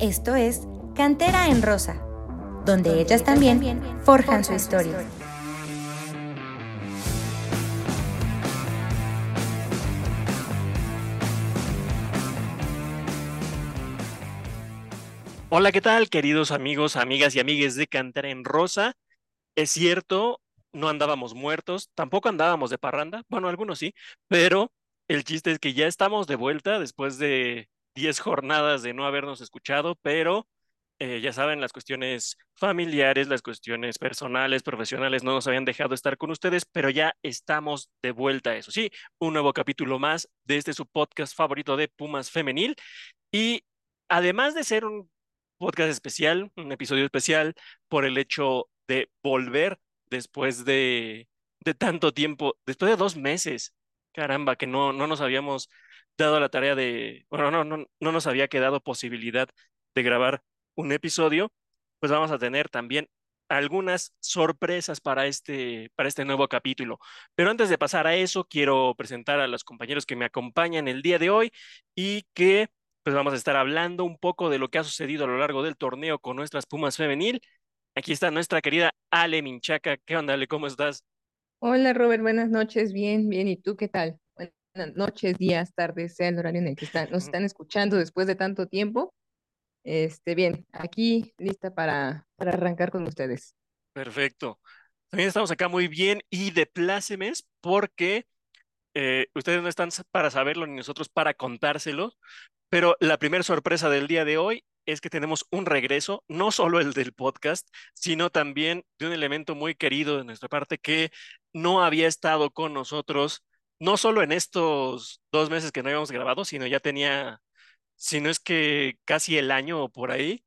Esto es Cantera en Rosa, donde ellas también forjan su historia. Hola, ¿qué tal, queridos amigos, amigas y amigues de Cantera en Rosa? Es cierto, no andábamos muertos, tampoco andábamos de parranda, bueno, algunos sí, pero el chiste es que ya estamos de vuelta después de 10 jornadas de no habernos escuchado, pero eh, ya saben, las cuestiones familiares, las cuestiones personales, profesionales no nos habían dejado estar con ustedes, pero ya estamos de vuelta, eso sí, un nuevo capítulo más de este su podcast favorito de Pumas Femenil. Y además de ser un podcast especial, un episodio especial por el hecho de volver después de, de tanto tiempo, después de dos meses, caramba, que no, no nos habíamos dado la tarea de, bueno, no, no, no nos había quedado posibilidad de grabar un episodio, pues vamos a tener también algunas sorpresas para este, para este nuevo capítulo. Pero antes de pasar a eso, quiero presentar a los compañeros que me acompañan el día de hoy y que pues vamos a estar hablando un poco de lo que ha sucedido a lo largo del torneo con nuestras Pumas femenil. Aquí está nuestra querida Ale Minchaca. ¿Qué onda, Ale? ¿Cómo estás? Hola, Robert. Buenas noches. Bien, bien. ¿Y tú qué tal? Buenas noches, días, tardes, sea el horario en el que están, nos están escuchando después de tanto tiempo. Este, bien, aquí lista para, para arrancar con ustedes. Perfecto. También estamos acá muy bien y de plácemes porque eh, ustedes no están para saberlo ni nosotros para contárselo, pero la primera sorpresa del día de hoy es que tenemos un regreso, no solo el del podcast, sino también de un elemento muy querido de nuestra parte que no había estado con nosotros, no solo en estos dos meses que no habíamos grabado, sino ya tenía si no es que casi el año o por ahí,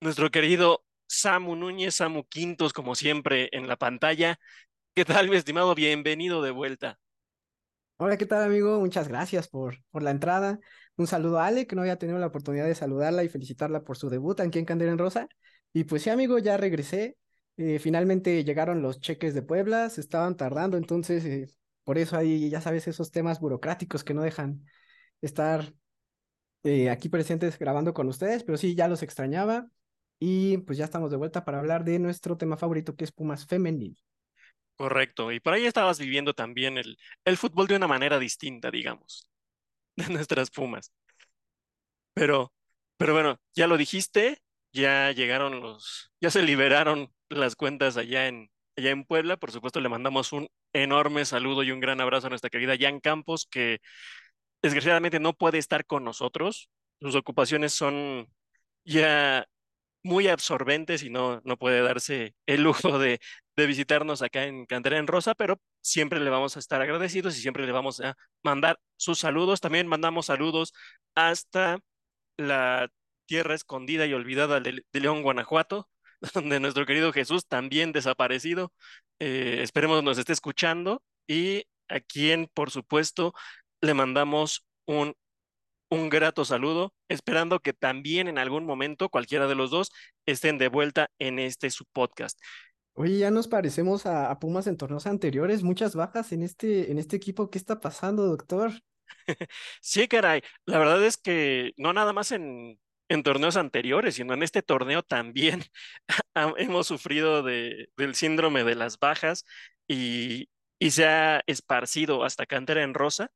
nuestro querido Samu Núñez, Samu Quintos, como siempre en la pantalla. ¿Qué tal, mi estimado? Bienvenido de vuelta. Hola, ¿qué tal, amigo? Muchas gracias por, por la entrada. Un saludo a Ale, que no había tenido la oportunidad de saludarla y felicitarla por su debut aquí en Candela en Rosa. Y pues sí, amigo, ya regresé. Eh, finalmente llegaron los cheques de Puebla, se estaban tardando, entonces eh, por eso hay, ya sabes, esos temas burocráticos que no dejan estar eh, aquí presentes grabando con ustedes, pero sí, ya los extrañaba y pues ya estamos de vuelta para hablar de nuestro tema favorito que es Pumas Femenil. Correcto, y por ahí estabas viviendo también el, el fútbol de una manera distinta, digamos, de nuestras Pumas. Pero, pero bueno, ya lo dijiste, ya llegaron los, ya se liberaron las cuentas allá en, allá en Puebla. Por supuesto, le mandamos un enorme saludo y un gran abrazo a nuestra querida Jan Campos, que desgraciadamente no puede estar con nosotros. Sus ocupaciones son ya muy absorbentes y no, no puede darse el lujo de, de visitarnos acá en Cantera en Rosa, pero siempre le vamos a estar agradecidos y siempre le vamos a mandar sus saludos. También mandamos saludos hasta la tierra escondida y olvidada de, León, Guanajuato, donde nuestro querido Jesús, también desaparecido, eh, esperemos nos esté escuchando y a quien, por supuesto, le mandamos un, un grato saludo, esperando que también en algún momento cualquiera de los dos estén de vuelta en este su podcast. Oye, ya nos parecemos a, Pumas en torneos anteriores, muchas bajas en este, en este equipo. ¿Qué está pasando, doctor? sí, caray. La verdad es que no nada más en, en torneos anteriores, sino en este torneo también hemos sufrido de, del síndrome de las bajas y, y se ha esparcido hasta cantera en rosa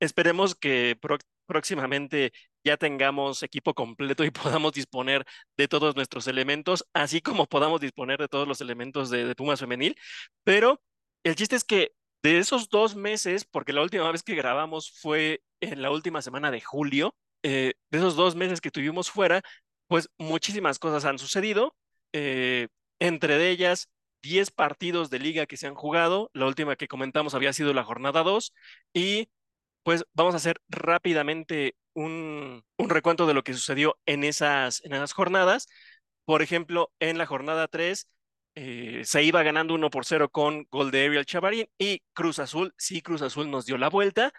esperemos que próximamente ya tengamos equipo completo y podamos disponer de todos nuestros elementos, así como podamos disponer de todos los elementos de, Pumas Femenil. Pero el chiste es que de esos dos meses, porque la última vez que grabamos fue en la última semana de julio, eh, de esos dos meses que tuvimos fuera, pues muchísimas cosas han sucedido. Eh, entre ellas, 10 partidos de liga que se han jugado. La última que comentamos había sido la jornada 2 y pues vamos a hacer rápidamente un, recuento de lo que sucedió en esas, en esas jornadas. Por ejemplo, en la jornada 3 eh, se iba ganando 1 por 0 con gol de Ariel Chavarín y Cruz Azul, sí, Cruz Azul nos dio la vuelta,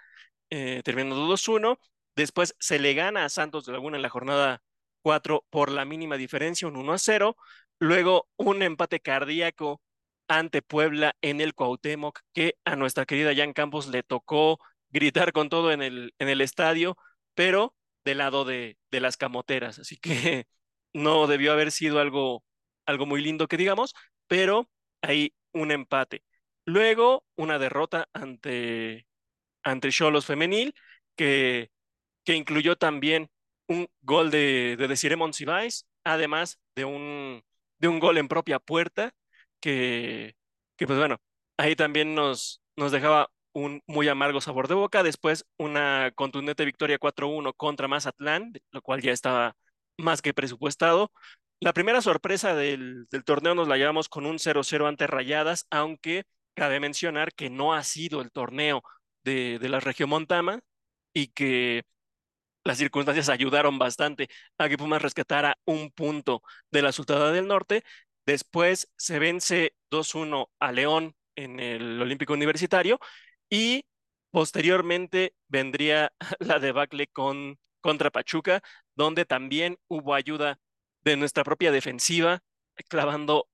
eh, terminando 2-1. Después se le gana a Santos de Laguna en la jornada 4 por la mínima diferencia, un 1-0. Luego un empate cardíaco ante Puebla en el Cuauhtémoc, que a nuestra querida Jan Campos le tocó gritar con todo en el, en el estadio, pero del lado de, de las camoteras. Así que no debió haber sido algo, algo muy lindo que digamos, pero hay un empate. Luego, una derrota ante, ante Cholos Femenil, que, que incluyó también un gol de, de Desiree Monsiváis, además de un, de un gol en propia puerta, que, que pues bueno, ahí también nos, nos dejaba un muy amargo sabor de boca. Después, una contundente victoria 4-1 contra Mazatlán, lo cual ya estaba más que presupuestado. La primera sorpresa del, del torneo nos la llevamos con un 0-0 ante Rayadas, aunque cabe mencionar que no ha sido el torneo de, de la región Montama y que las circunstancias ayudaron bastante a que Pumas rescatara un punto de la Sultana del Norte. Después se vence 2-1 a León en el Olímpico Universitario y posteriormente vendría la debacle con, contra Pachuca, donde también hubo ayuda de nuestra propia defensiva, clavando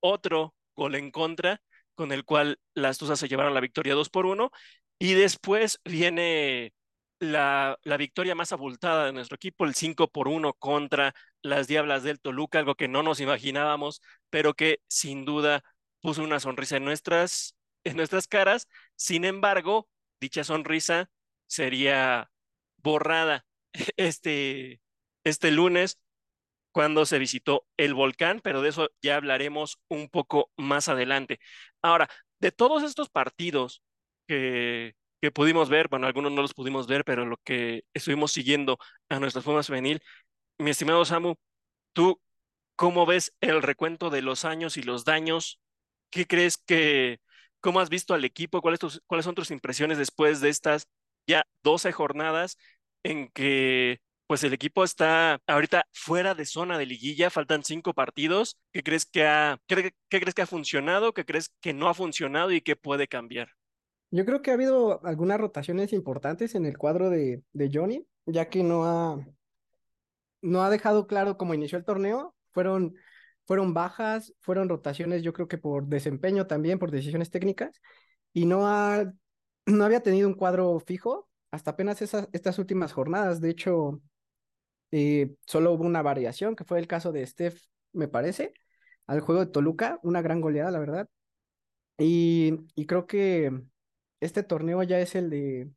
otro gol en contra, con el cual las Tuzas se llevaron la victoria 2 por 1. Y después viene la, la, victoria más abultada de nuestro equipo, el 5 por 1 contra las Diablas del Toluca, algo que no nos imaginábamos, pero que sin duda puso una sonrisa en nuestras, en nuestras caras. Sin embargo, dicha sonrisa sería borrada este, este lunes cuando se visitó el volcán, pero de eso ya hablaremos un poco más adelante. Ahora, de todos estos partidos que, que pudimos ver, bueno, algunos no los pudimos ver, pero lo que estuvimos siguiendo a nuestra forma femenil, mi estimado Samu, ¿tú cómo ves el recuento de los años y los daños? ¿Qué crees que, cómo has visto al equipo? ¿Cuáles, ¿Cuáles son tus impresiones después de estas ya 12 jornadas en que pues el equipo está ahorita fuera de zona de liguilla, faltan cinco partidos. ¿Qué crees que ha, qué crees que ha funcionado? ¿Qué crees que no ha funcionado y qué puede cambiar? Yo creo que ha habido algunas rotaciones importantes en el cuadro de, de Johnny, ya que no ha, no ha dejado claro cómo inició el torneo. Fueron, fueron bajas, fueron rotaciones, yo creo que por desempeño también, por decisiones técnicas, y no, ha, no había tenido un cuadro fijo hasta apenas esas, estas últimas jornadas. De hecho, eh, solo hubo una variación, que fue el caso de Steph, me parece, al juego de Toluca, una gran goleada, la verdad. Y, y creo que este torneo ya es el de,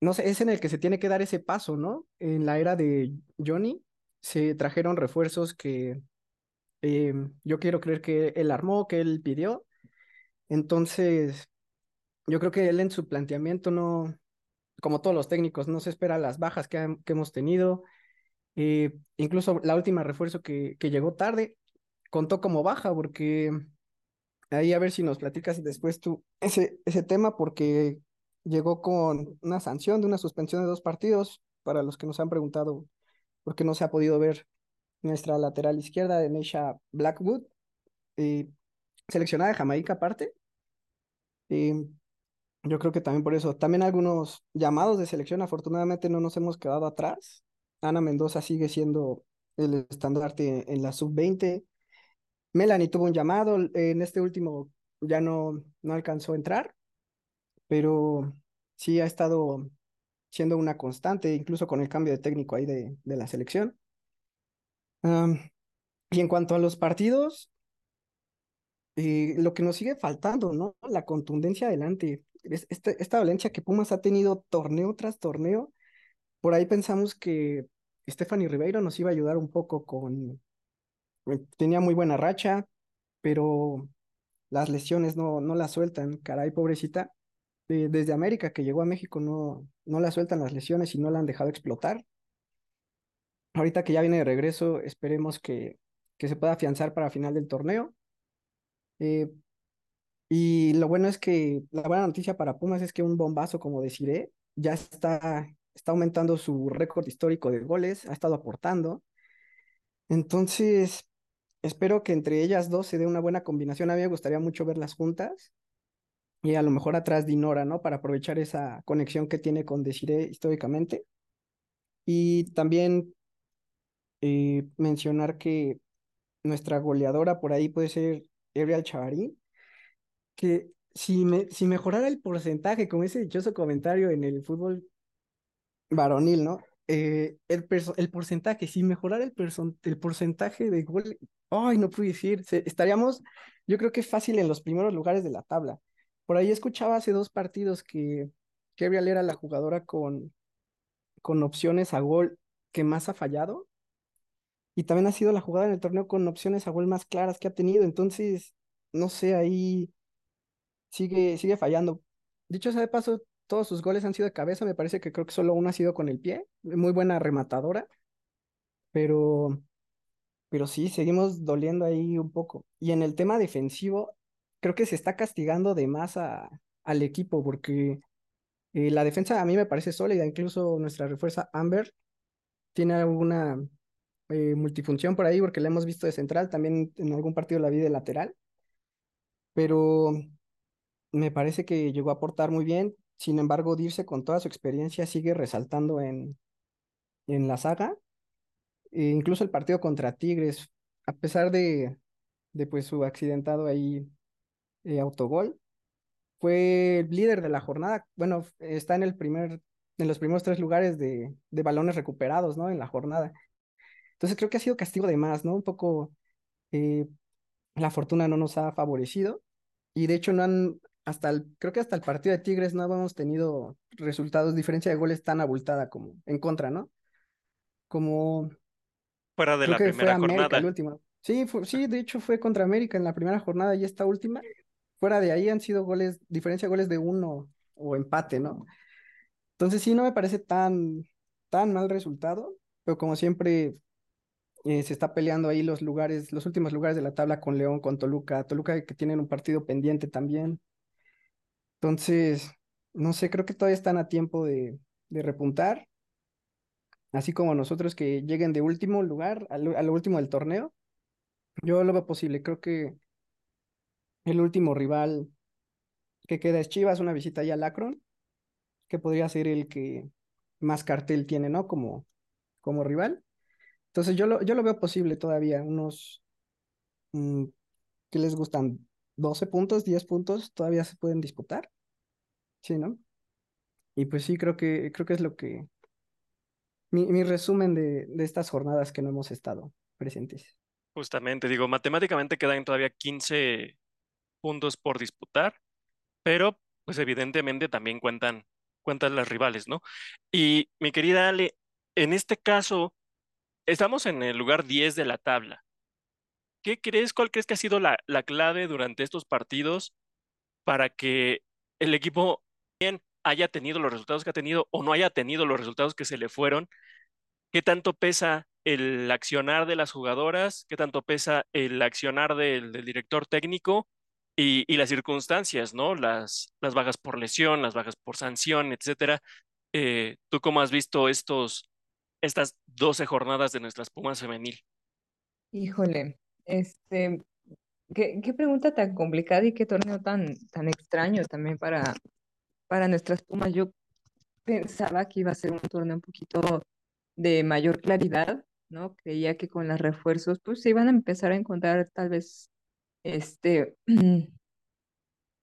no sé, es en el que se tiene que dar ese paso, ¿no? En la era de Johnny se trajeron refuerzos que eh, yo quiero creer que él armó, que él pidió. Entonces, yo creo que él en su planteamiento no, como todos los técnicos, no se espera las bajas que, hemos tenido. Eh, incluso la última refuerzo que llegó tarde contó como baja, porque ahí a ver si nos platicas después tú ese, ese tema, porque llegó con una sanción de una suspensión de dos partidos, para los que nos han preguntado por qué no se ha podido ver nuestra lateral izquierda de Neisha Blackwood, seleccionada de Jamaica aparte. Eh, yo creo que también por eso. También algunos llamados de selección, afortunadamente no nos hemos quedado atrás. Ana Mendoza sigue siendo el estandarte en la sub-20. Melanie tuvo un llamado, en este último ya no, no alcanzó a entrar, pero sí ha estado siendo una constante, incluso con el cambio de técnico ahí de, de la selección. y en cuanto a los partidos, eh, lo que nos sigue faltando, ¿no? La contundencia adelante. Este, esta Valencia que Pumas ha tenido torneo tras torneo, por ahí pensamos que Stephanie Ribeiro nos iba a ayudar un poco con... Eh, tenía muy buena racha, pero las lesiones no, no la sueltan, caray, pobrecita. desde América que llegó a México no, no la sueltan las lesiones y no la han dejado explotar. Ahorita que ya viene de regreso, esperemos que, que se pueda afianzar para final del torneo. Eh, y lo bueno es que la buena noticia para Pumas es que un bombazo, como deciré, ya está, está aumentando su récord histórico de goles, ha estado aportando. Entonces, espero que entre ellas dos se dé una buena combinación. A mí me gustaría mucho verlas juntas y a lo mejor atrás Dinora, ¿no? Para aprovechar esa conexión que tiene con Desiree históricamente. Y también eh, mencionar que nuestra goleadora por ahí puede ser Ariel Chavarín, que si, me, si mejorara el porcentaje con ese dichoso comentario en el fútbol varonil, ¿no? Eh, el, porcentaje, si mejorar el, porcentaje de gol, ay, no puedo decir, estaríamos, yo creo que fácil en los primeros lugares de la tabla. Por ahí escuchaba hace dos partidos que Gabriel era la jugadora con, con opciones a gol que más ha fallado. Y también ha sido la jugada en el torneo con opciones a gol más claras que ha tenido. Entonces, no sé, ahí sigue, sigue fallando. Dicho sea de paso, todos sus goles han sido de cabeza. Me parece que creo que solo uno ha sido con el pie. Muy buena rematadora. Pero, pero sí, seguimos doliendo ahí un poco. Y en el tema defensivo, creo que se está castigando de más a, al equipo porque eh, la defensa a mí me parece sólida. Incluso nuestra refuerza Amber tiene alguna eh, multifunción por ahí porque la hemos visto de central. También en algún partido la vi de lateral. Pero me parece que llegó a aportar muy bien. Sin embargo, Dirce con toda su experiencia sigue resaltando en, en la saga. E incluso el partido contra Tigres, a pesar de, de pues su accidentado ahí eh, autogol, fue el líder de la jornada. Bueno, está en el primer, en los primeros tres lugares de, de balones recuperados, ¿no? En la jornada. Entonces creo que ha sido castigo de más, ¿no? Un poco eh, la fortuna no nos ha favorecido. Y de hecho no han, hasta el, creo que hasta el partido de Tigres no habíamos tenido resultados, diferencia de goles tan abultada como en contra, ¿no? Como... Fuera de la primera jornada. El último. Sí, sí, de hecho fue contra América en la primera jornada y esta última. Fuera de ahí han sido goles, diferencia de goles de uno o empate, ¿no? Entonces sí, no me parece tan, tan mal resultado, pero como siempre eh, se está peleando ahí los lugares, los últimos lugares de la tabla con León, con Toluca, Toluca que tienen un partido pendiente también. Entonces, no sé, creo que todavía están a tiempo de, repuntar, así como nosotros que lleguen de último lugar, a lo, último del torneo. Yo lo veo posible, creo que el último rival que queda es Chivas, una visita ya al Akron, que podría ser el que más cartel tiene, ¿no? Como, como rival. Entonces yo lo, yo lo veo posible todavía, unos mm, que les gustan 12 puntos, 10 puntos todavía se pueden disputar. Sí, ¿no? Y pues sí, creo que, creo que es lo que. Mi, resumen de, de estas jornadas que no hemos estado presentes. Justamente, digo, matemáticamente quedan todavía 15 puntos por disputar, pero pues evidentemente también cuentan, cuentan las rivales, ¿no? Y mi querida Ale, en este caso, estamos en el lugar 10 de la tabla. ¿Qué crees, cuál crees que ha sido la, clave durante estos partidos para que el equipo bien haya tenido los resultados que ha tenido o no haya tenido los resultados que se le fueron? ¿Qué tanto pesa el accionar de las jugadoras? ¿Qué tanto pesa el accionar del, director técnico? Y, las circunstancias, ¿no? Las, las bajas por lesión, las bajas por sanción, etcétera. Eh, ¿Tú cómo has visto estos, estas 12 jornadas de nuestras Pumas femenil? Híjole, este, qué, qué pregunta tan complicada y qué torneo tan, tan extraño también para, para nuestras Pumas. Yo pensaba que iba a ser un torneo un poquito de mayor claridad, ¿no? Creía que con los refuerzos, pues se iban a empezar a encontrar tal vez este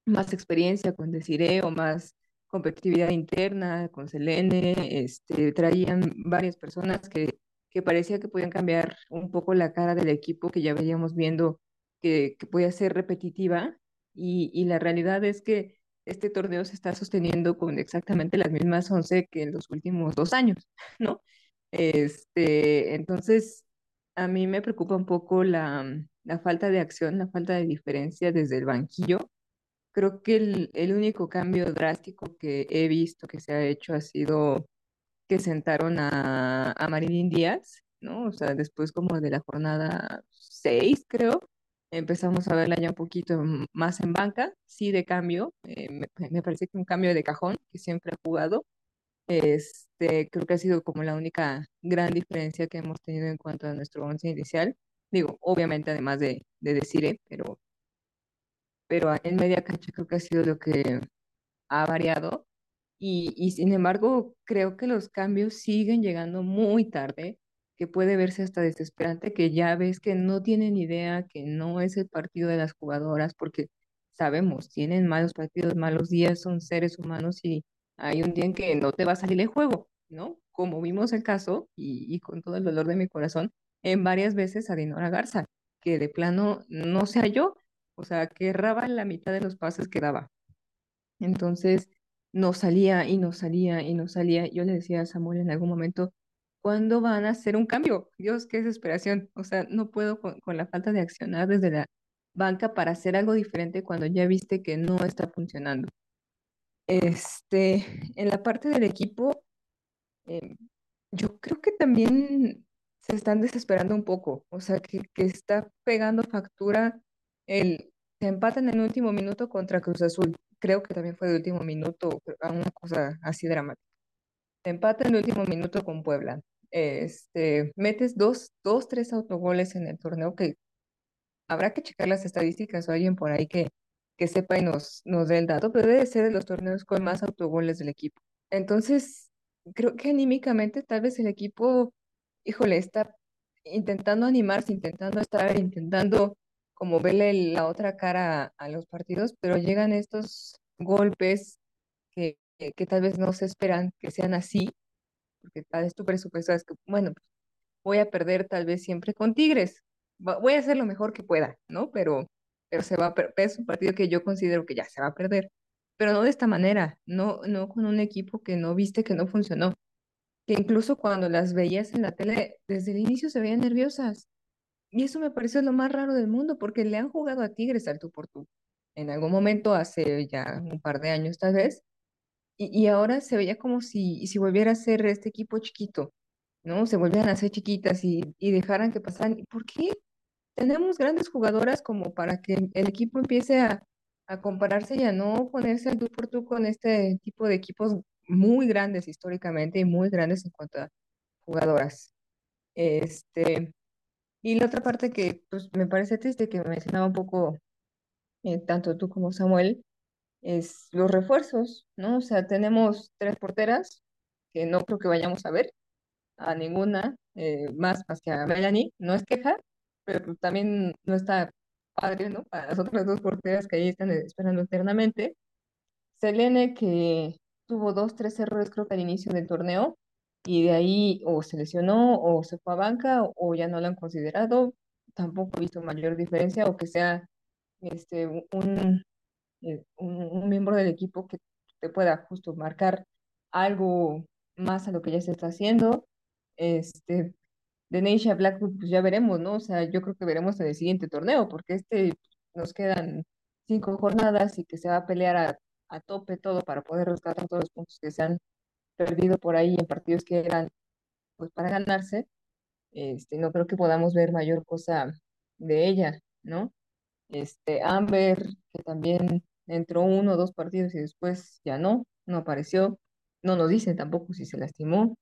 más experiencia con Desiree o más competitividad interna con Selene, este, traían varias personas que que parecía que podían cambiar un poco la cara del equipo que ya veíamos viendo que, que podía ser repetitiva y, y, la realidad es que este torneo se está sosteniendo con exactamente las mismas 11 que en los últimos dos años, ¿no? Este, entonces, a mí me preocupa un poco la, la falta de acción, la falta de diferencia desde el banquillo. Creo que el, el único cambio drástico que he visto que se ha hecho ha sido que sentaron a, a Marilyn Díaz, ¿no? O sea, después como de la jornada 6, creo, empezamos a verla ya un poquito más en banca, sí de cambio, eh, me, parece que un cambio de cajón que siempre ha jugado. Este, creo que ha sido como la única gran diferencia que hemos tenido en cuanto a nuestro once inicial. Digo, obviamente además de, de decir, pero, pero en media cancha creo que ha sido lo que ha variado y, sin embargo, creo que los cambios siguen llegando muy tarde, que puede verse hasta desesperante, que ya ves que no tienen idea, que no es el partido de las jugadoras, porque sabemos, tienen malos partidos, malos días, son seres humanos y hay un día en que no te va a salir el juego, ¿no? como vimos el caso, y, con todo el dolor de mi corazón, en varias veces a Dinora Garza, que de plano no se halló, o sea, que erraba la mitad de los pases que daba. Entonces, no salía y no salía y no salía. Yo le decía a Samuel en algún momento, ¿cuándo van a hacer un cambio? Dios, qué desesperación. O sea, no puedo con, la falta de accionar desde la banca para hacer algo diferente cuando ya viste que no está funcionando. Este, en la parte del equipo, em, yo creo que también se están desesperando un poco, o sea, que, que está pegando factura el se empatan en el último minuto contra Cruz Azul. Creo que también fue de último minuto, una cosa así dramática. Se empata en el último minuto con Puebla. Este, metes dos, dos, tres autogoles en el torneo que habrá que checar las estadísticas o alguien por ahí que, que sepa y nos, nos dé el dato, pero debe ser de los torneos con más autogoles del equipo. Entonces, creo que anímicamente tal vez el equipo, híjole, está intentando animarse, intentando estar, intentando como verle la otra cara a, los partidos, pero llegan estos golpes que, que, tal vez no se esperan que sean así, porque tal vez tu presupuesto es que, bueno, voy a perder tal vez siempre con Tigres, voy a hacer lo mejor que pueda, ¿no? Pero, pero se va a es un partido que yo considero que ya se va a perder, pero no de esta manera, no, no con un equipo que no viste que no funcionó, que incluso cuando las veías en la tele, desde el inicio se veían nerviosas. Y eso me pareció lo más raro del mundo, porque le han jugado a Tigres al tú por tú. En algún momento, hace ya un par de años tal vez, y, y ahora se veía como si, si volviera a ser este equipo chiquito, ¿no? Se volvieran a ser chiquitas y, y dejaran que pasaran. ¿Por qué? Tenemos grandes jugadoras como para que el equipo empiece a, a compararse y a no ponerse al tú por tú con este tipo de equipos muy grandes históricamente y muy grandes en cuanto a jugadoras. Este, y la otra parte que pues, me parece triste, que mencionaba un poco eh, tanto tú como Samuel, es los refuerzos, ¿no? O sea, tenemos tres porteras que no creo que vayamos a ver a ninguna eh, más más que a Melanie, no es queja, pero pues, también no está padre, ¿no? Para las otras dos porteras que ahí están esperando eternamente. Selene, que tuvo dos, tres errores creo que al inicio del torneo, y de ahí o se lesionó o se fue a banca o ya no lo han considerado. Tampoco he visto mayor diferencia o que sea este, un, eh, un, un miembro del equipo que te pueda justo marcar algo más a lo que ya se está haciendo. Este, de Neisha Blackwood, pues ya veremos, ¿no? O sea, yo creo que veremos en el siguiente torneo, porque este nos quedan cinco jornadas y que se va a pelear a, a tope todo para poder rescatar todos los puntos que se han perdido por ahí en partidos que eran pues para ganarse. Este, no creo que podamos ver mayor cosa de ella, ¿no? Este, Amber, que también entró uno o dos partidos y después ya no, no apareció. No nos dicen tampoco si se lastimó.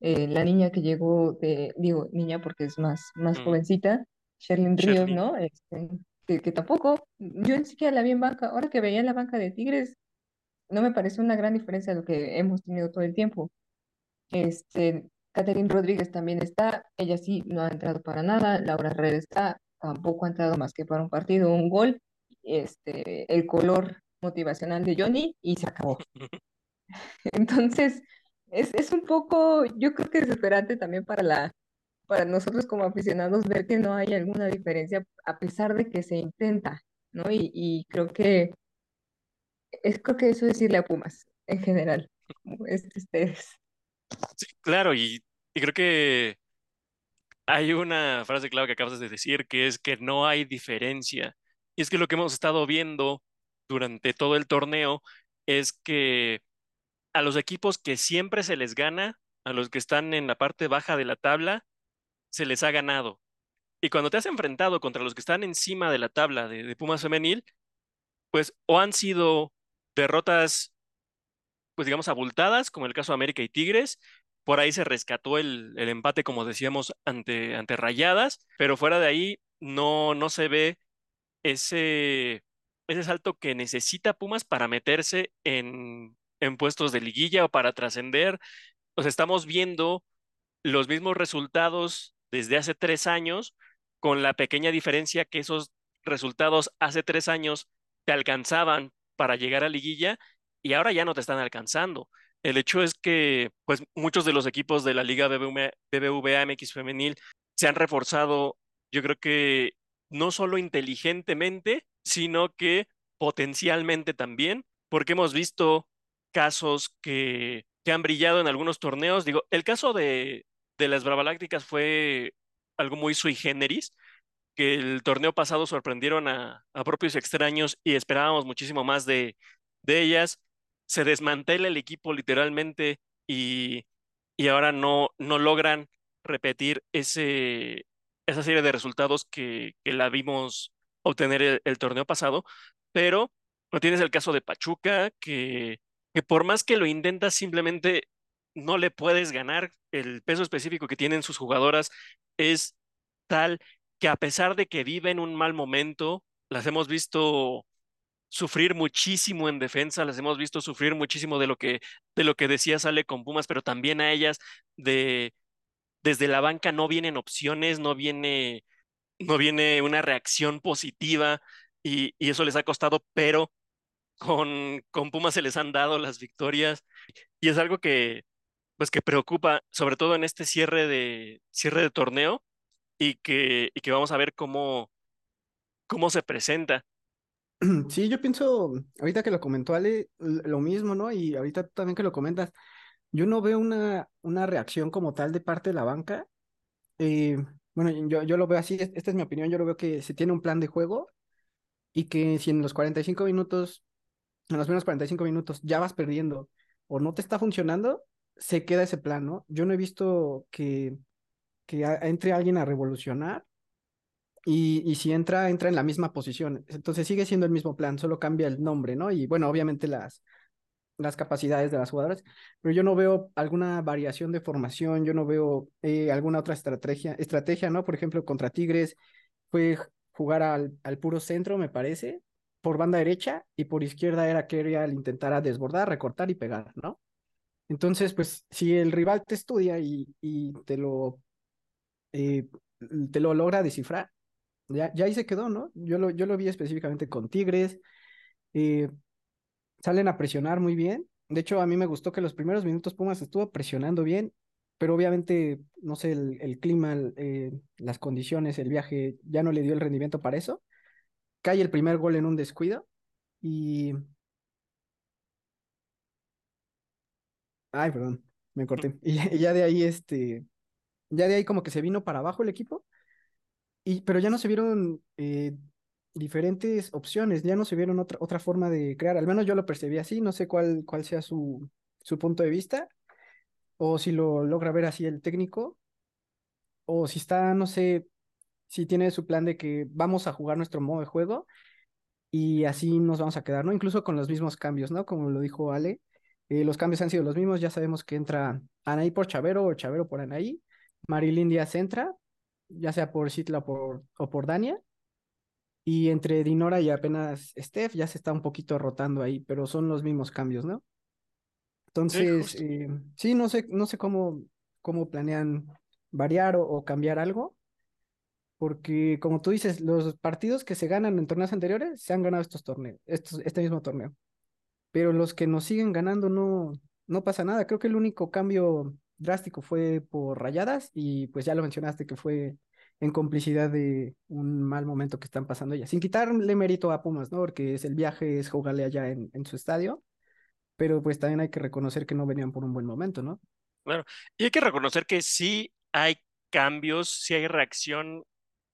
Eh, la niña que llegó de, digo, niña porque es más, más mm. jovencita, Sherlyn Ríos, ¿no? Este, que, que, tampoco, yo ni siquiera la vi en banca, ahora que veía la banca de Tigres, no me parece una gran diferencia de lo que hemos tenido todo el tiempo. Este, Catherine Rodríguez también está, ella sí no ha entrado para nada, Laura Herrera está, tampoco ha entrado más que para un partido, un gol, este, el color motivacional de Johnny y se acabó. Entonces, es, es un poco, yo creo que desesperante también para la, para nosotros como aficionados ver que no hay alguna diferencia a pesar de que se intenta, ¿no? Y, y creo que es creo que eso decirle a Pumas en general, ustedes. Sí, claro, y, y creo que hay una frase clave que acabas de decir, que es que no hay diferencia. Y es que lo que hemos estado viendo durante todo el torneo es que a los equipos que siempre se les gana, a los que están en la parte baja de la tabla, se les ha ganado. Y cuando te has enfrentado contra los que están encima de la tabla de, Pumas femenil, pues o han sido derrotas, pues digamos, abultadas, como el caso de América y Tigres. Por ahí se rescató el, empate, como decíamos, ante, ante Rayadas, pero fuera de ahí no, no se ve ese, ese salto que necesita Pumas para meterse en, en puestos de liguilla o para trascender. O sea, estamos viendo los mismos resultados desde hace tres años, con la pequeña diferencia que esos resultados hace tres años te alcanzaban para llegar a liguilla y ahora ya no te están alcanzando. El hecho es que pues muchos de los equipos de la Liga BBVA, MX femenil se han reforzado, yo creo que no solo inteligentemente, sino que potencialmente también, porque hemos visto casos que, que han brillado en algunos torneos. Digo, el caso de, de las Bravalácticas fue algo muy sui generis, que el torneo pasado sorprendieron a, propios extraños y esperábamos muchísimo más de, ellas. Se desmantela el equipo literalmente y, y ahora no, no logran repetir ese, esa serie de resultados que, la vimos obtener el, torneo pasado, pero no tienes el caso de Pachuca, que, que por más que lo intentas, simplemente no le puedes ganar. El peso específico que tienen sus jugadoras es tal que a pesar de que viven un mal momento, las hemos visto sufrir muchísimo en defensa, las hemos visto sufrir muchísimo de lo que, de lo que decía Sale con Pumas, pero también a ellas de desde la banca no vienen opciones, no viene, no viene una reacción positiva y, eso les ha costado, pero con, con Pumas se les han dado las victorias y es algo que, pues que preocupa, sobre todo en este cierre de, cierre de torneo y que, y que vamos a ver cómo, cómo se presenta. Sí, yo pienso, ahorita que lo comentó Ale, lo mismo, ¿no? Y ahorita también que lo comentas, yo no veo una, una reacción como tal de parte de la banca. Eh, bueno, yo, yo lo veo así, esta es mi opinión, yo lo veo que se tiene un plan de juego y que si en los 45 minutos, en los primeros 45 minutos ya vas perdiendo o no te está funcionando, se queda ese plan, ¿no? Yo no he visto que, que entre alguien a revolucionar y, y, si entra, entra en la misma posición. Entonces sigue siendo el mismo plan, solo cambia el nombre, ¿no? Y bueno, obviamente las, las capacidades de las jugadoras, pero yo no veo alguna variación de formación, yo no veo eh, alguna otra estrategia, estrategia, ¿no? Por ejemplo, contra Tigres fue jugar al, al, puro centro, me parece, por banda derecha y por izquierda era que al intentar desbordar, recortar y pegar, ¿no? Entonces, pues si el rival te estudia y, y te lo te lo logra descifrar, ya, ya ahí se quedó, ¿no? Yo lo, yo lo vi específicamente con Tigres, salen a presionar muy bien. De hecho, a mí me gustó que los primeros minutos Pumas estuvo presionando bien, pero obviamente, no sé, el, clima, eh, las condiciones, el viaje ya no le dio el rendimiento para eso. Cae el primer gol en un descuido y... Ay, perdón, me corté. Y, ya de ahí, este, ya de ahí como que se vino para abajo el equipo, y, pero ya no se vieron eh, diferentes opciones, ya no se vieron otra, otra forma de crear, al menos yo lo percibí así, no sé cuál, cuál sea su, su punto de vista, o si lo logra ver así el técnico, o si está, no sé, si tiene su plan de que vamos a jugar nuestro modo de juego y así nos vamos a quedar, ¿no? Incluso con los mismos cambios, ¿no? Como lo dijo Ale, eh, los cambios han sido los mismos, ya sabemos que entra Anaí por Chavero o Chavero por Anaí, Marilyn Díaz entra, ya sea por Citla por, o por Dania, y entre Dinora y apenas Steph ya se está un poquito rotando ahí, pero son los mismos cambios, ¿no? Entonces, eh, sí, no sé, no sé cómo, cómo planean variar o, cambiar algo, porque como tú dices, los partidos que se ganan en torneos anteriores se han ganado estos torneos, estos, este mismo torneo, pero los que nos siguen ganando no, no pasa nada. Creo que el único cambio drástico fue por rayadas y pues ya lo mencionaste que fue en complicidad de un mal momento que están pasando ya. Sin quitarle mérito a Pumas, ¿no? Porque es el viaje, es jugarle allá en, en su estadio, pero pues también hay que reconocer que no venían por un buen momento, ¿no? Claro, y hay que reconocer que sí hay cambios, sí hay reacción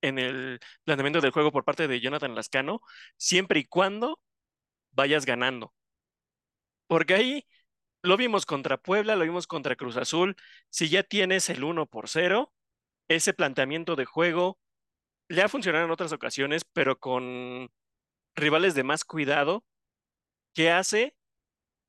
en el planteamiento del juego por parte de Jonathan Lascano, siempre y cuando vayas ganando. Porque ahí lo vimos contra Puebla, lo vimos contra Cruz Azul, si ya tienes el 1 por 0, ese planteamiento de juego le ha funcionado en otras ocasiones, pero con rivales de más cuidado. ¿Qué hace?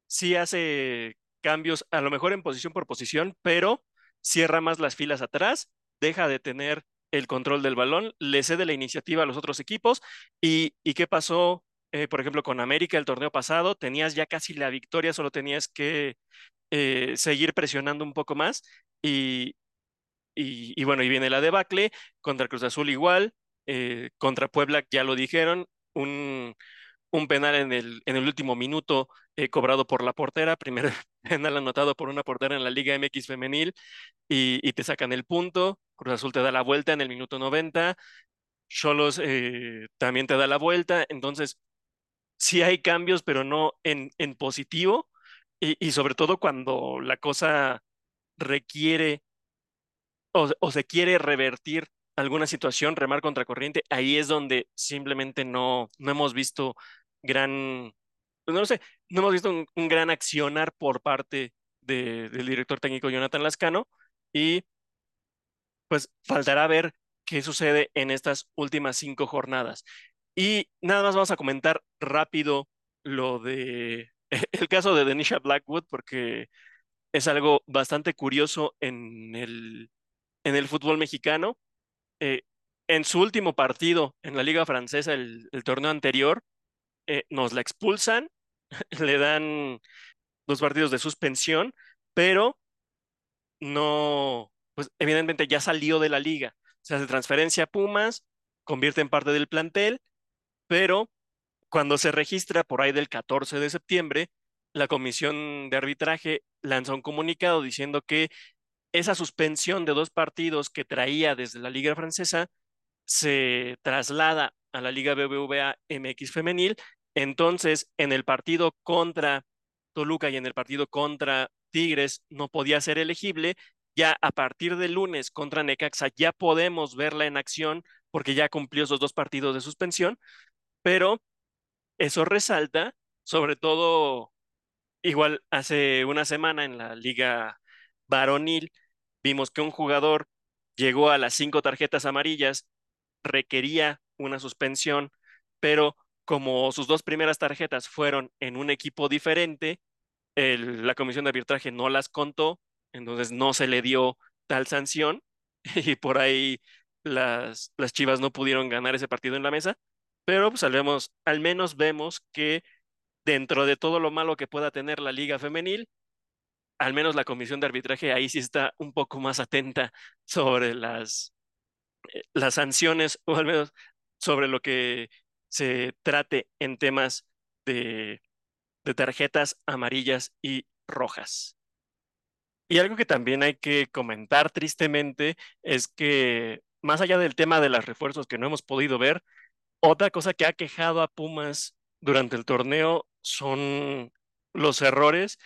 Sí hace cambios, a lo mejor en posición por posición, pero cierra más las filas atrás, deja de tener el control del balón, le cede la iniciativa a los otros equipos. ¿Y, y qué pasó, eh, por ejemplo, con América el torneo pasado? Tenías ya casi la victoria, solo tenías que eh, seguir presionando un poco más y, bueno, y viene la debacle, contra Cruz Azul igual, eh, contra Puebla ya lo dijeron, un, penal en el, último minuto cobrado por la portera, primer penal anotado por una portera en la Liga MX femenil y, te sacan el punto, Cruz Azul te da la vuelta en el minuto 90, Cholos también te da la vuelta, entonces sí hay cambios, pero no en, en positivo y, y sobre todo cuando la cosa requiere o, o se quiere revertir alguna situación, remar contra corriente, ahí es donde simplemente no, no hemos visto gran, pues no sé, no hemos visto un, un gran accionar por parte de, del director técnico Jonathan Lascano y pues faltará ver qué sucede en estas últimas cinco jornadas. Y nada más vamos a comentar rápido lo de el caso de Denisha Blackwood porque es algo bastante curioso en el, en el fútbol mexicano. Eh, en su último partido en la Liga Francesa, el, torneo anterior, eh, nos la expulsan, le dan dos partidos de suspensión, pero no, pues evidentemente ya salió de la liga. Se hace transferencia a Pumas, convierte en parte del plantel, pero cuando se registra por ahí del 14 de septiembre, la comisión de arbitraje lanza un comunicado diciendo que esa suspensión de dos partidos que traía desde la Liga Francesa se traslada a la Liga BBVA MX femenil. Entonces, en el partido contra Toluca y en el partido contra Tigres no podía ser elegible. Ya a partir del lunes contra Necaxa ya podemos verla en acción porque ya cumplió esos dos partidos de suspensión, pero eso resalta, sobre todo, igual hace una semana en la Liga Varonil, vimos que un jugador llegó a las cinco tarjetas amarillas, requería una suspensión, pero como sus dos primeras tarjetas fueron en un equipo diferente, la comisión de arbitraje no las contó, entonces no se le dio tal sanción y por ahí las, las Chivas no pudieron ganar ese partido en la mesa, pero pues al, menos vemos que dentro de todo lo malo que pueda tener la liga femenil, al menos la comisión de arbitraje ahí sí está un poco más atenta sobre las, eh, las sanciones o al menos sobre lo que se trate en temas de, de tarjetas amarillas y rojas. Y algo que también hay que comentar tristemente es que más allá del tema de los refuerzos que no hemos podido ver, otra cosa que ha quejado a Pumas durante el torneo son los errores,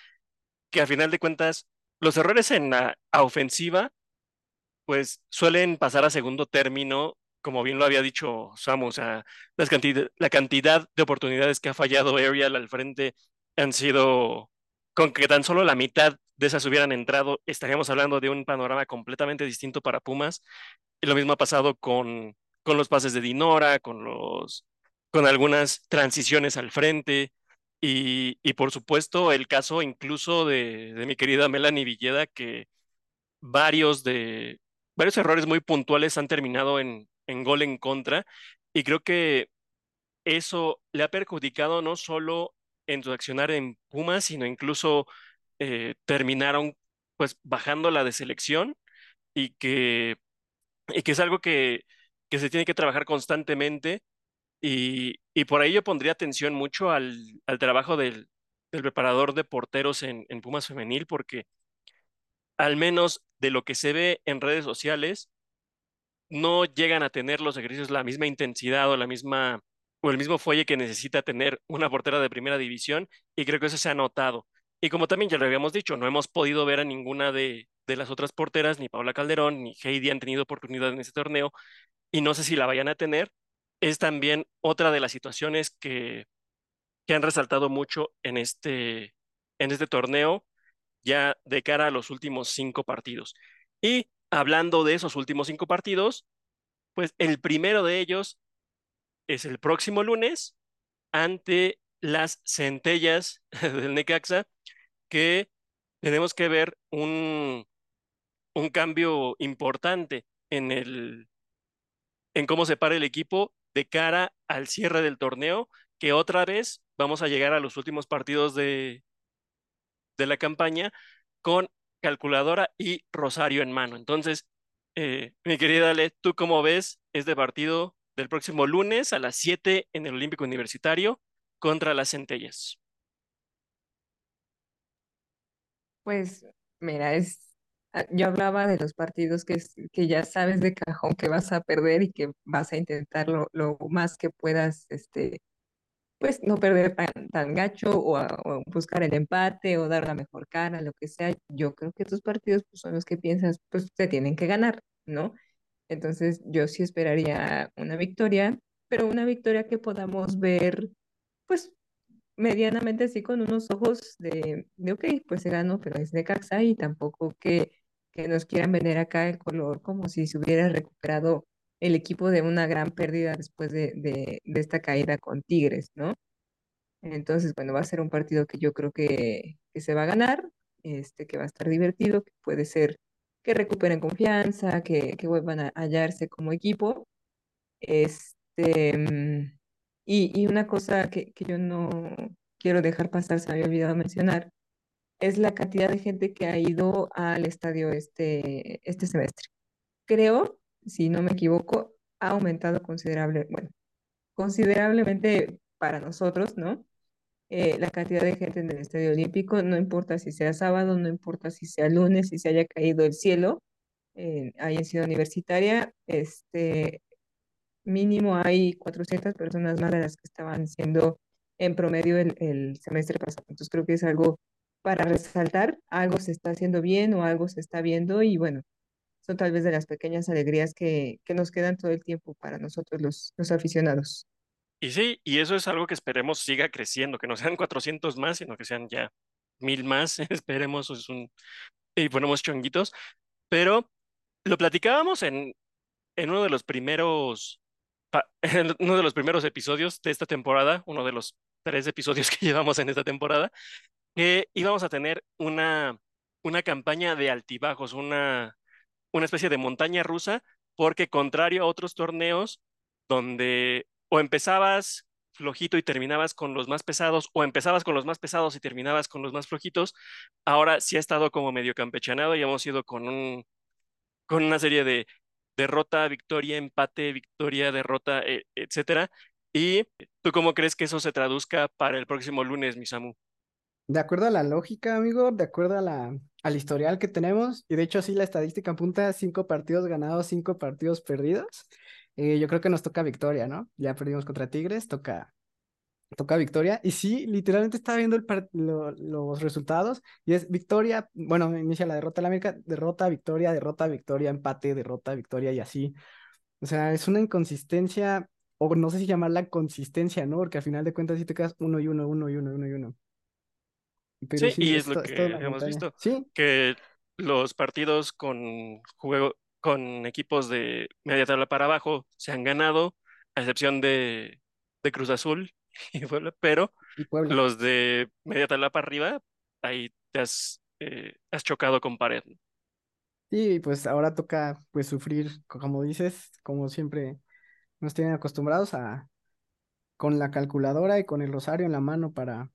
que a final de cuentas, los errores en la ofensiva, pues suelen pasar a segundo término, como bien lo había dicho Samu, o sea, las cantidad, la cantidad de oportunidades que ha fallado Ariel al frente han sido, con que tan solo la mitad de esas hubieran entrado, estaríamos hablando de un panorama completamente distinto para Pumas. Y lo mismo ha pasado con, con los pases de Dinora, con, los, con algunas transiciones al frente. Y, y por supuesto, el caso incluso de, de mi querida Melanie Villeda, que varios de varios errores muy puntuales han terminado en, en gol en contra. Y creo que eso le ha perjudicado no solo en su accionar en Pumas, sino incluso eh, terminaron pues bajando de selección y que, y que es algo que, que se tiene que trabajar constantemente y, y por ahí yo pondría atención mucho al, al trabajo del, del, preparador de porteros en, en Pumas Femenil porque al menos de lo que se ve en redes sociales, no llegan a tener los ejercicios la misma intensidad o la misma o el mismo fuelle que necesita tener una portera de primera división y creo que eso se ha notado. Y como también ya lo habíamos dicho, no hemos podido ver a ninguna de, de las otras porteras, ni Paula Calderón, ni Heidi han tenido oportunidad en este torneo y no sé si la vayan a tener. Es también otra de las situaciones que, que han resaltado mucho en este, en este torneo ya de cara a los últimos cinco partidos. Y hablando de esos últimos cinco partidos, pues el primero de ellos es el próximo lunes ante las centellas del Necaxa, que tenemos que ver un, un cambio importante en, el, en cómo se para el equipo de cara al cierre del torneo, que otra vez vamos a llegar a los últimos partidos de, de la campaña con calculadora y rosario en mano. Entonces, eh, mi querida Ale, ¿tú cómo ves este partido del próximo lunes a las 7 en el Olímpico Universitario contra las centellas. Pues, mira, es, yo hablaba de los partidos que, que ya sabes de cajón que vas a perder y que vas a intentar lo, más que puedas, este, pues no perder tan, tan gacho o, buscar el empate o dar la mejor cara, lo que sea. Yo creo que estos partidos pues, son los que piensas, pues se tienen que ganar, ¿no? Entonces yo sí esperaría una victoria, pero una victoria que podamos ver, pues medianamente así con unos ojos de, de ok, pues se ganó, pero es de Caxa y tampoco que, que nos quieran vender acá el color como si se hubiera recuperado el equipo de una gran pérdida después de, de, de esta caída con Tigres, ¿no? Entonces, bueno, va a ser un partido que yo creo que, que se va a ganar, este, que va a estar divertido, que puede ser que recuperen confianza, que, que vuelvan a hallarse como equipo. Este, mm, y, y una cosa que, que yo no quiero dejar pasar, se me había olvidado mencionar, es la cantidad de gente que ha ido al estadio este, este semestre. Creo, si no me equivoco, ha aumentado considerable, bueno, considerablemente para nosotros, ¿no? Eh, la cantidad de gente en el Estadio Olímpico, no importa si sea sábado, no importa si sea lunes, si se haya caído el cielo, eh, ahí en Universitaria, este, mínimo hay 400 personas más de las que estaban siendo en promedio el, el semestre pasado. Entonces creo que es algo para resaltar, algo se está haciendo bien o algo se está viendo y bueno, son tal vez de las pequeñas alegrías que, que nos quedan todo el tiempo para nosotros los, los aficionados. Y sí, y eso es algo que esperemos siga creciendo, que no sean 400 más, sino que sean ya mil más, esperemos, es un, y ponemos chonguitos, pero lo platicábamos en, en uno de los primeros, en uno de los primeros episodios de esta temporada, uno de los tres episodios que llevamos en esta temporada, que íbamos a tener una, una campaña de altibajos, una, una especie de montaña rusa, porque contrario a otros torneos donde o empezabas flojito y terminabas con los más pesados, o empezabas con los más pesados y terminabas con los más flojitos. Ahora sí ha estado como medio campechanado y hemos ido con un con una serie de derrota, victoria, empate, victoria, derrota, e, etcétera. ¿Y tú cómo crees que eso se traduzca para el próximo lunes, Misamu? De acuerdo a la lógica, amigo, de acuerdo a la, al historial que tenemos, y de hecho sí la estadística apunta cinco partidos ganados, cinco partidos perdidos. Eh, yo creo que nos toca victoria, ¿no? Ya perdimos contra Tigres, toca, toca victoria. Y sí, literalmente estaba viendo los resultados y es victoria, bueno, inicia la derrota de la América, derrota, victoria, derrota, victoria, empate, derrota, victoria y así. O sea, es una inconsistencia, o no sé si llamarla consistencia, ¿no? Porque al final de cuentas sí te quedas uno y uno, uno y uno, uno y uno. Pero sí, y es, lo que hemos visto. Sí. Que los partidos con juego, con equipos de media tabla para abajo se han ganado, a excepción de, de Cruz Azul y Puebla, pero los de media tabla para arriba, ahí te has, eh, has chocado con pared. Sí, pues ahora toca pues sufrir, como dices, como siempre nos tienen acostumbrados a con la calculadora y con el rosario en la mano para,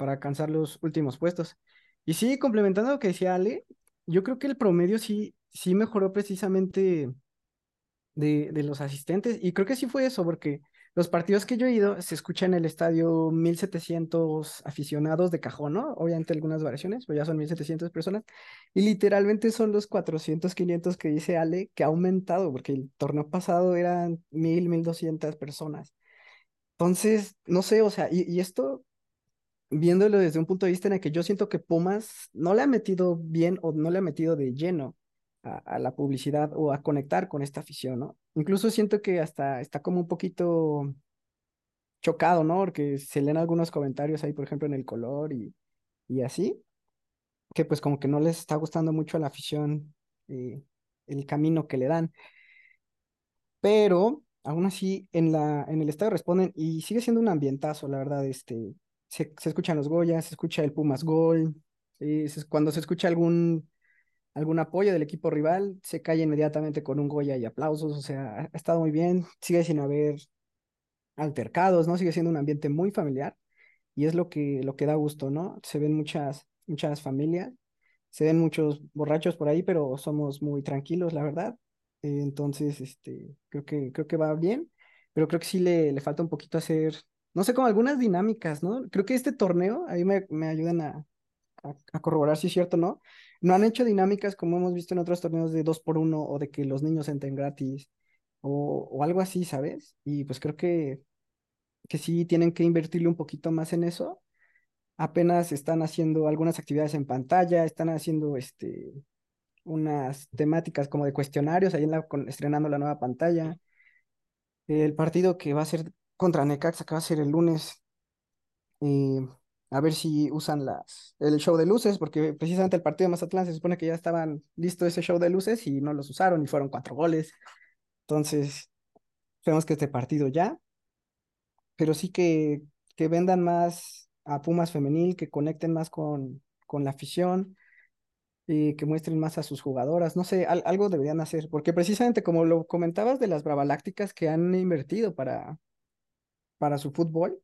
para alcanzar los últimos puestos. Y sí, complementando lo que decía Ale, yo creo que el promedio sí, sí mejoró precisamente de, de los asistentes y creo que sí fue eso, porque los partidos que yo he ido se escucha en el estadio 1700 aficionados de cajón, ¿no? Obviamente algunas variaciones, pero ya son 1700 personas. Y literalmente son los 400, 500 que dice Ale que ha aumentado, porque el torneo pasado eran 1000, 1200 personas. Entonces, no sé, o sea, y, y esto viéndolo desde un punto de vista en el que yo siento que Pumas no le ha metido bien o no le ha metido de lleno a, la publicidad o a conectar con esta afición, ¿no? Incluso siento que hasta está como un poquito chocado, ¿no? Porque se leen algunos comentarios ahí, por ejemplo, en el color y, y así, que pues como que no les está gustando mucho a la afición eh, el camino que le dan. Pero aún así en la en el estadio responden y sigue siendo un ambientazo, la verdad, este se, escuchan los Goyas, se escucha el Pumas Gol, cuando se escucha algún, algún apoyo del equipo rival, se cae inmediatamente con un Goya y aplausos, o sea, ha estado muy bien, sigue sin haber altercados, ¿no? Sigue siendo un ambiente muy familiar y es lo que, lo que da gusto, ¿no? Se ven muchas, muchas familias, se ven muchos borrachos por ahí, pero somos muy tranquilos, la verdad. entonces, este, creo que, creo que va bien, pero creo que sí le, le falta un poquito hacer no sé, como algunas dinámicas, ¿no? Creo que este torneo, ahí me, me ayudan a, a, corroborar si es cierto o no, no han hecho dinámicas como hemos visto en otros torneos de dos por uno o de que los niños entren gratis o, o algo así, ¿sabes? Y pues creo que, que sí tienen que invertirle un poquito más en eso. Apenas están haciendo algunas actividades en pantalla, están haciendo este, unas temáticas como de cuestionarios, ahí estrenando la nueva pantalla. El partido que va a ser contra Necaxa, que va a ser el lunes, a ver si usan las, el show de luces, porque precisamente el partido de Mazatlán se supone que ya estaban listos ese show de luces y no los usaron y fueron cuatro goles. Entonces, vemos que este partido ya, pero sí que, que vendan más a Pumas femenil, que conecten más con, con la afición, y que muestren más a sus jugadoras. No sé, algo deberían hacer, porque precisamente como lo comentabas de las Bravalácticas que han invertido para, para su fútbol,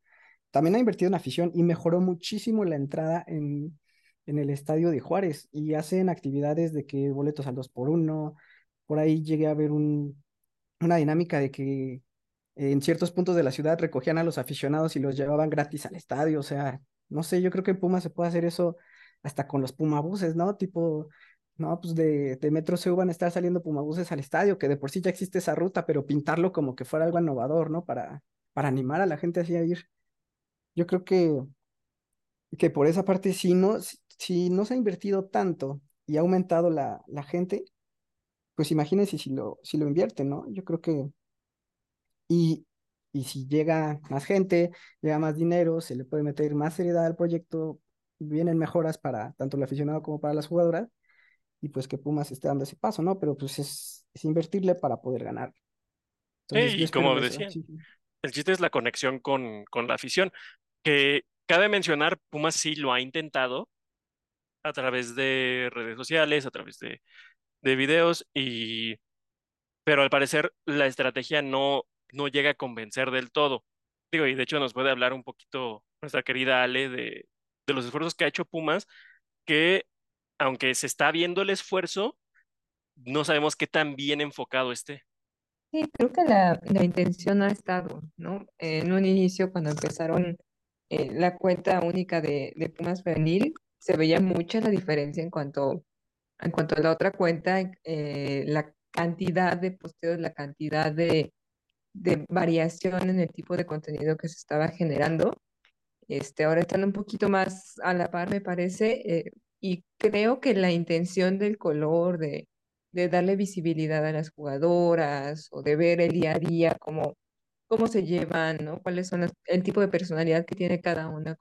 también ha invertido en afición y mejoró muchísimo la entrada en, en el estadio de Juárez y hacen actividades de que boletos al 2 por 1 Por ahí llegué a ver un, una dinámica de que en ciertos puntos de la ciudad recogían a los aficionados y los llevaban gratis al estadio. O sea, no sé, yo creo que en Puma se puede hacer eso hasta con los Pumabuses, ¿no? Tipo, no, pues de, de Metro se van a estar saliendo Pumabuses al estadio, que de por sí ya existe esa ruta, pero pintarlo como que fuera algo innovador, ¿no? Para, para animar a la gente así a ir. Yo creo que, que por esa parte, si no, si, no se ha invertido tanto y ha aumentado la, la gente, pues imagínense si lo, si lo invierten, ¿no? Yo creo que, y, y si llega más gente, llega más dinero, se le puede meter más seriedad al proyecto, vienen mejoras para tanto el aficionado como para las jugadoras, y pues que Pumas esté dando ese paso, ¿no? Pero pues es, es invertirle para poder ganar. y como decía, el chiste es la conexión con, con la afición que cabe mencionar, Pumas sí lo ha intentado a través de redes sociales, a través de, de videos, y, pero al parecer la estrategia no, no llega a convencer del todo. Digo, y de hecho nos puede hablar un poquito nuestra querida Ale de, de los esfuerzos que ha hecho Pumas, que aunque se está viendo el esfuerzo, no sabemos qué tan bien enfocado esté. Sí, creo que la, la intención ha estado, ¿no? En un inicio, cuando empezaron eh, la cuenta única de, de Pumas Femenil, se veía mucha la diferencia en cuanto, en cuanto a la otra cuenta, eh, la cantidad de posteos, la cantidad de, de variación en el tipo de contenido que se estaba generando. Este, ahora están un poquito más a la par, me parece, eh, y creo que la intención del color, de, de darle visibilidad a las jugadoras o de ver el día a día como cómo se llevan, ¿no? Cuáles son el tipo de personalidad que tiene cada una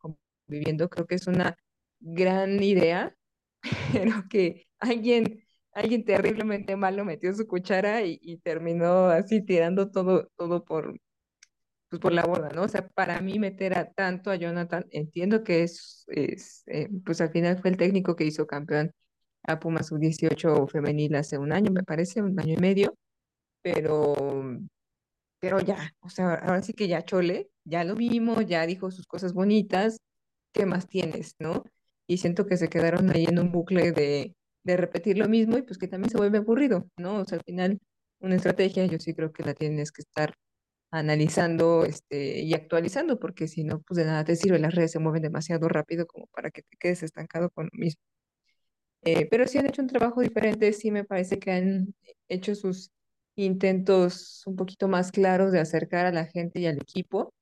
viviendo. Creo que es una gran idea, pero que alguien, alguien terriblemente malo metió su cuchara y, terminó así tirando todo, todo por, pues por la borda, ¿no? O sea, para mí meter a tanto a Jonathan, entiendo que es, es eh, pues al final fue el técnico que hizo campeón a Pumas U18 femenil hace un año, me parece, un año y medio, pero pero ya, o sea, ahora sí que ya Chole, ya lo vimos, ya dijo sus cosas bonitas, ¿qué más tienes, no? Y siento que se quedaron ahí en un bucle de, de repetir lo mismo y pues que también se vuelve aburrido, ¿no? O sea, al final, una estrategia yo sí creo que la tienes que estar analizando este, y actualizando, porque si no, pues de nada te sirve, las redes se mueven demasiado rápido como para que te quedes estancado con lo mismo. Eh, pero sí han hecho un trabajo diferente, sí me parece que han hecho sus intentos un poquito más claros de acercar a la gente y al equipo.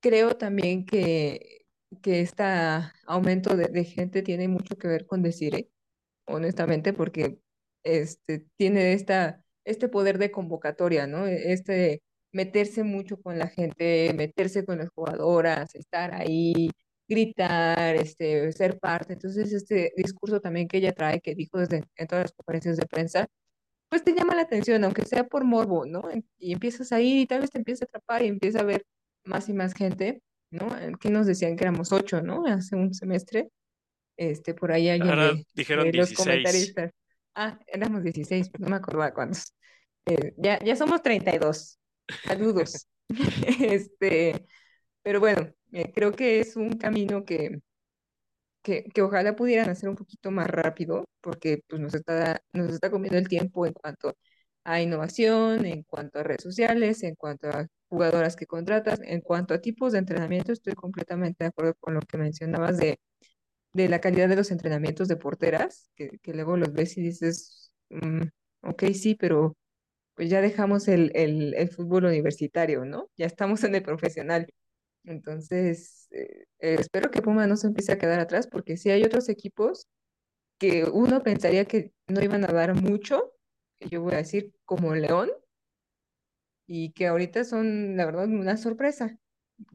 Creo también que, que este aumento de, gente tiene mucho que ver con decir, honestamente, porque este, tiene esta, este poder de convocatoria, ¿no? Este meterse mucho con la gente, meterse con las jugadoras, estar ahí, gritar, este, ser parte. Entonces, este discurso también que ella trae, que dijo desde en todas las conferencias de prensa, pues te llama la atención, aunque sea por morbo, ¿no? Y empiezas ahí y tal vez te empieza a atrapar y empieza a ver más y más gente, ¿no? Que nos decían que éramos ocho, ¿no? Hace un semestre. Este, por ahí alguien Ahora dijeron los comentaristas. Ah, éramos 16, pero no me acordaba cuántos. Eh, ya, ya somos 32. Saludos. este, pero bueno, eh, creo que es un camino que, que, ojalá pudieran hacer un poquito más rápido, porque pues, nos, está, nos está comiendo el tiempo en cuanto a innovación, en cuanto a redes sociales, en cuanto a jugadoras que contratas. En cuanto a tipos de entrenamiento, estoy completamente de acuerdo con lo que mencionabas de, de la calidad de los entrenamientos de porteras, que, que luego los ves y dices, mm, ok, sí, pero pues ya dejamos el, el, el, fútbol universitario, ¿no? Ya estamos en el profesional. Entonces, eh, eh, espero que Puma no se empiece a quedar atrás, porque sí hay otros equipos que uno pensaría que no iban a dar mucho, yo voy a decir como León, y que ahorita son, la verdad, una sorpresa.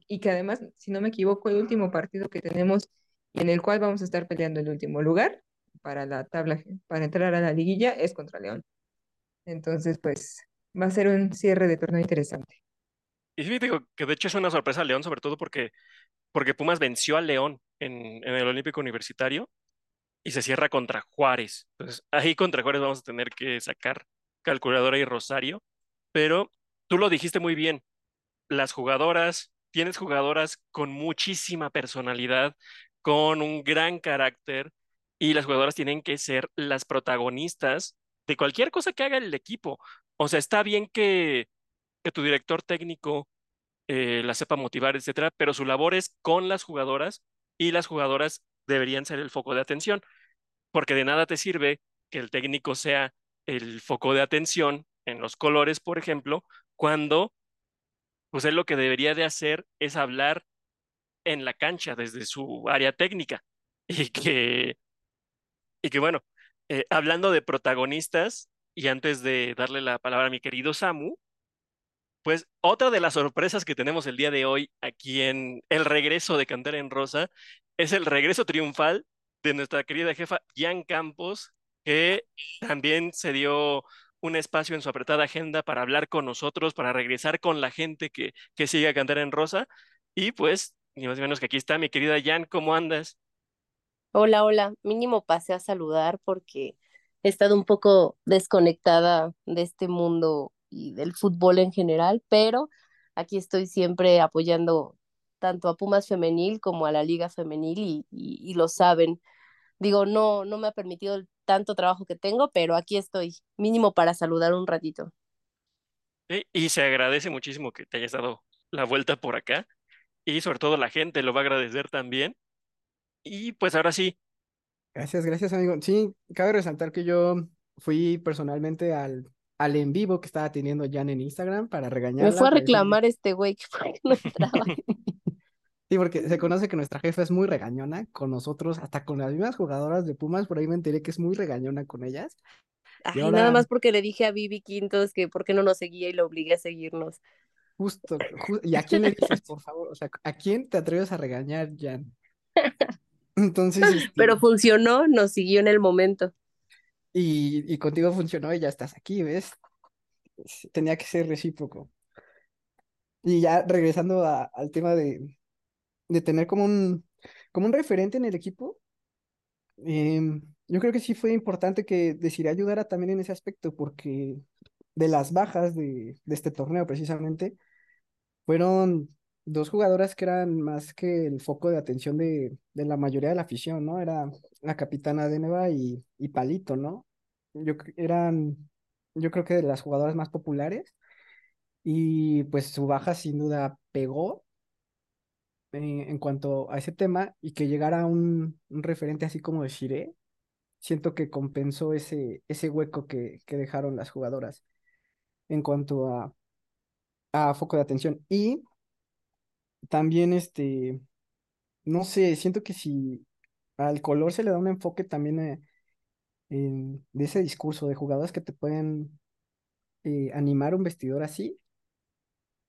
Y que además, si no me equivoco, el último partido que tenemos y en el cual vamos a estar peleando el último lugar para la tabla, para entrar a la liguilla, es contra León. Entonces, pues, va a ser un cierre de torneo interesante. Y sí, digo que de hecho es una sorpresa León, sobre todo porque, porque Pumas venció a León en, en el Olímpico Universitario y se cierra contra Juárez. Entonces, ahí contra Juárez vamos a tener que sacar calculadora y Rosario, pero tú lo dijiste muy bien, las jugadoras, tienes jugadoras con muchísima personalidad, con un gran carácter, y las jugadoras tienen que ser las protagonistas de cualquier cosa que haga el equipo. O sea, está bien que, que tu director técnico eh, la sepa motivar, etcétera, pero su labor es con las jugadoras y las jugadoras deberían ser el foco de atención, porque de nada te sirve que el técnico sea el foco de atención en los colores, por ejemplo, cuando pues él lo que debería de hacer es hablar en la cancha desde su área técnica y que y que bueno, eh, hablando de protagonistas y antes de darle la palabra a mi querido Samu, pues otra de las sorpresas que tenemos el día de hoy aquí en el regreso de Cantera en Rosa es el regreso triunfal de nuestra querida jefa Jan Campos, que también se dio un espacio en su apretada agenda para hablar con nosotros, para regresar con la gente que, que sigue a Cantera en Rosa. Y pues, ni más ni menos que aquí está mi querida Jan, ¿cómo andas? Hola, hola. Mínimo pasé a saludar porque he estado un poco desconectada de este mundo y del fútbol en general, pero aquí estoy siempre apoyando tanto a Pumas femenil como a la liga femenil y, y, lo saben. Digo, no, no me ha permitido el tanto trabajo que tengo, pero aquí estoy, mínimo para saludar un ratito. Y, y se agradece muchísimo que te hayas dado la vuelta por acá y sobre todo la gente lo va a agradecer también. Y pues ahora sí. Gracias, gracias amigo. Sí, cabe resaltar que yo fui personalmente al al en vivo que estaba teniendo Jan en Instagram para regañarla. Me fue a reclamar este güey que no entraba. Sí, porque se conoce que nuestra jefa es muy regañona con nosotros, hasta con las mismas jugadoras de Pumas, por ahí me enteré que es muy regañona con ellas. Ay, ahora... nada más porque le dije a Vivi Quintos que por qué no nos seguía y lo obligué a seguirnos. Justo, justo, ¿y a quién le dices, por favor? O sea, ¿a quién te atreves a regañar, Jan? Entonces. Este... Pero funcionó, nos siguió en el momento. Y, y contigo funcionó y ya estás aquí, ¿ves? Tenía que ser recíproco. Y ya regresando a, al tema de, de tener como un, como un referente en el equipo, eh, yo creo que sí fue importante que decidiera ayudara también en ese aspecto, porque de las bajas de, de este torneo precisamente, fueron dos jugadoras que eran más que el foco de atención de, de la mayoría de la afición, ¿no? Era la capitana Deneva y, y Palito, ¿no? Yo eran, yo creo que de las jugadoras más populares y pues su baja sin duda pegó en, en cuanto a ese tema y que llegara un, un referente así como de Shire, siento que compensó ese, ese hueco que, que dejaron las jugadoras en cuanto a, a foco de atención. Y también, este, no sé, siento que si al color se le da un enfoque también eh, de ese discurso de jugadoras que te pueden eh, animar un vestidor así,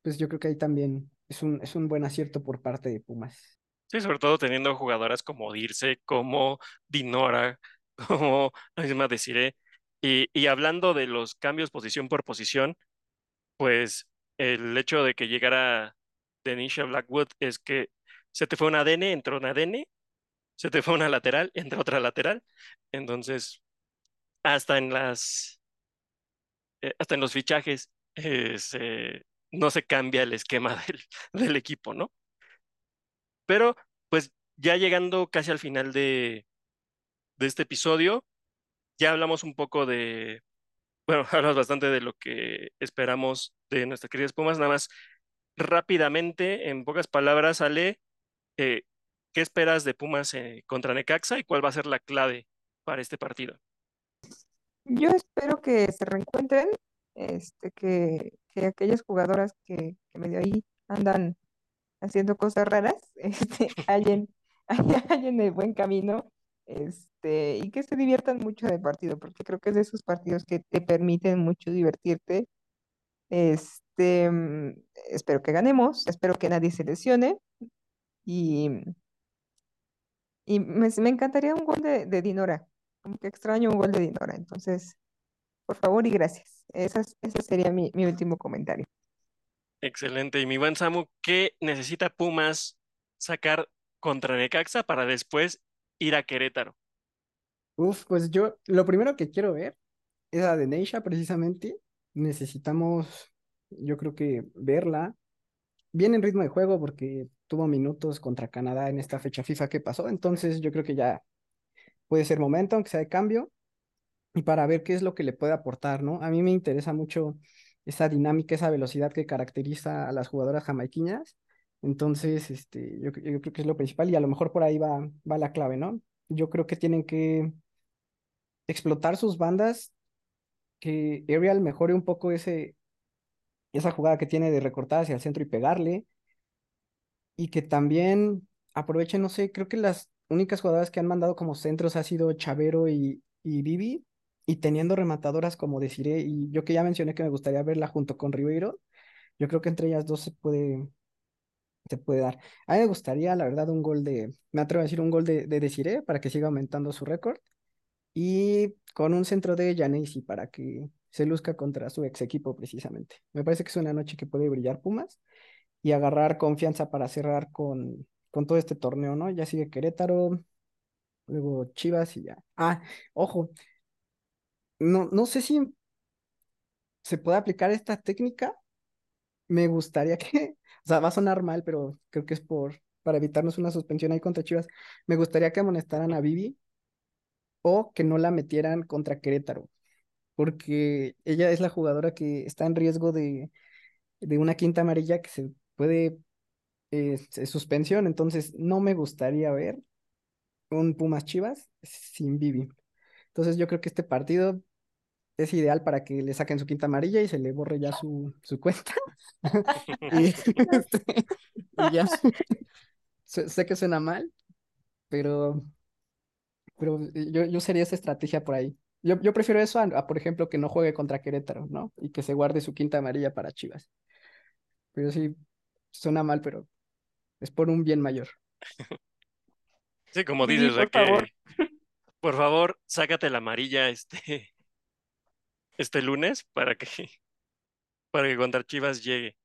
pues yo creo que ahí también es un, es un buen acierto por parte de Pumas. Sí, sobre todo teniendo jugadoras como Dirce, como Dinora, como la misma Desiree. Y, y hablando de los cambios posición por posición, pues el hecho de que llegara Denisha Blackwood es que se te fue una DN, entró una DN, se te fue una lateral, entra otra lateral. Entonces, hasta en las, eh, hasta en los fichajes eh, no se cambia el esquema del, equipo, ¿no? Pero, pues, ya llegando casi al final de, de este episodio, ya hablamos un poco de, bueno, hablamos bastante de lo que esperamos de nuestras queridas Pumas, nada más rápidamente, en pocas palabras, Ale, eh, ¿qué esperas de Pumas eh, contra Necaxa y cuál va a ser la clave para este partido? Yo espero que se reencuentren, este, que, que aquellas jugadoras que, que medio ahí andan haciendo cosas raras, este, hallen, hallen el buen camino, este, y que se diviertan mucho del partido, porque creo que es de esos partidos que te permiten mucho divertirte. Este, mm, espero que ganemos, espero que nadie se lesione, y, y me, me encantaría un gol de, de Dinora, como que extraño un gol de Dinora, entonces, por favor y gracias. Esas, ese sería mi, mi último comentario. Excelente. Y mi buen Samu, ¿qué necesita Pumas sacar contra Necaxa para después ir a Querétaro? Uf, pues yo lo primero que quiero ver es la de Neisha, precisamente. Necesitamos, yo creo que verla bien en ritmo de juego porque tuvo minutos contra Canadá en esta fecha FIFA que pasó. Entonces yo creo que ya puede ser momento, aunque sea de cambio, y para ver qué es lo que le puede aportar, ¿no? A mí me interesa mucho esa dinámica, esa velocidad que caracteriza a las jugadoras jamaiquinas. Entonces, este, yo, yo creo que es lo principal y a lo mejor por ahí va, va la clave, ¿no? Yo creo que tienen que explotar sus bandas, que Ariel mejore un poco ese, esa jugada que tiene de recortar hacia el centro y pegarle, y que también aprovechen, no sé, creo que las únicas jugadoras que han mandado como centros ha sido Chavero y, y Vivi, y teniendo rematadoras como Desiree, y yo que ya mencioné que me gustaría verla junto con Ribeiro, yo creo que entre ellas dos se puede, se puede dar. A mí me gustaría, la verdad, un gol de, me atrevo a decir un gol de, de Desiree para que siga aumentando su récord, y con un centro de Janesi para que se luzca contra su ex equipo precisamente. Me parece que es una noche que puede brillar Pumas y agarrar confianza para cerrar con, con todo este torneo, ¿no? Ya sigue Querétaro, luego Chivas y ya. Ah, ojo, no, no sé si se puede aplicar esta técnica. Me gustaría que, o sea, va a sonar mal, pero creo que es por, para evitarnos una suspensión ahí contra Chivas. Me gustaría que amonestaran a Vivi o que no la metieran contra Querétaro, porque ella es la jugadora que está en riesgo de, de una quinta amarilla que se puede eh, suspensión, entonces no me gustaría ver un Pumas Chivas sin Vivi. Entonces yo creo que este partido es ideal para que le saquen su quinta amarilla y se le borre ya su, su cuenta. y, este, y ya. sé que suena mal, pero, pero yo, yo sería esa estrategia por ahí. Yo, yo prefiero eso a, a, por ejemplo, que no juegue contra Querétaro, ¿no? Y que se guarde su quinta amarilla para Chivas. Pero sí, suena mal, pero es por un bien mayor. Sí, como dices, Sí, por favor. que por favor, sácate la amarilla este, este lunes para que, para que contra Chivas llegue.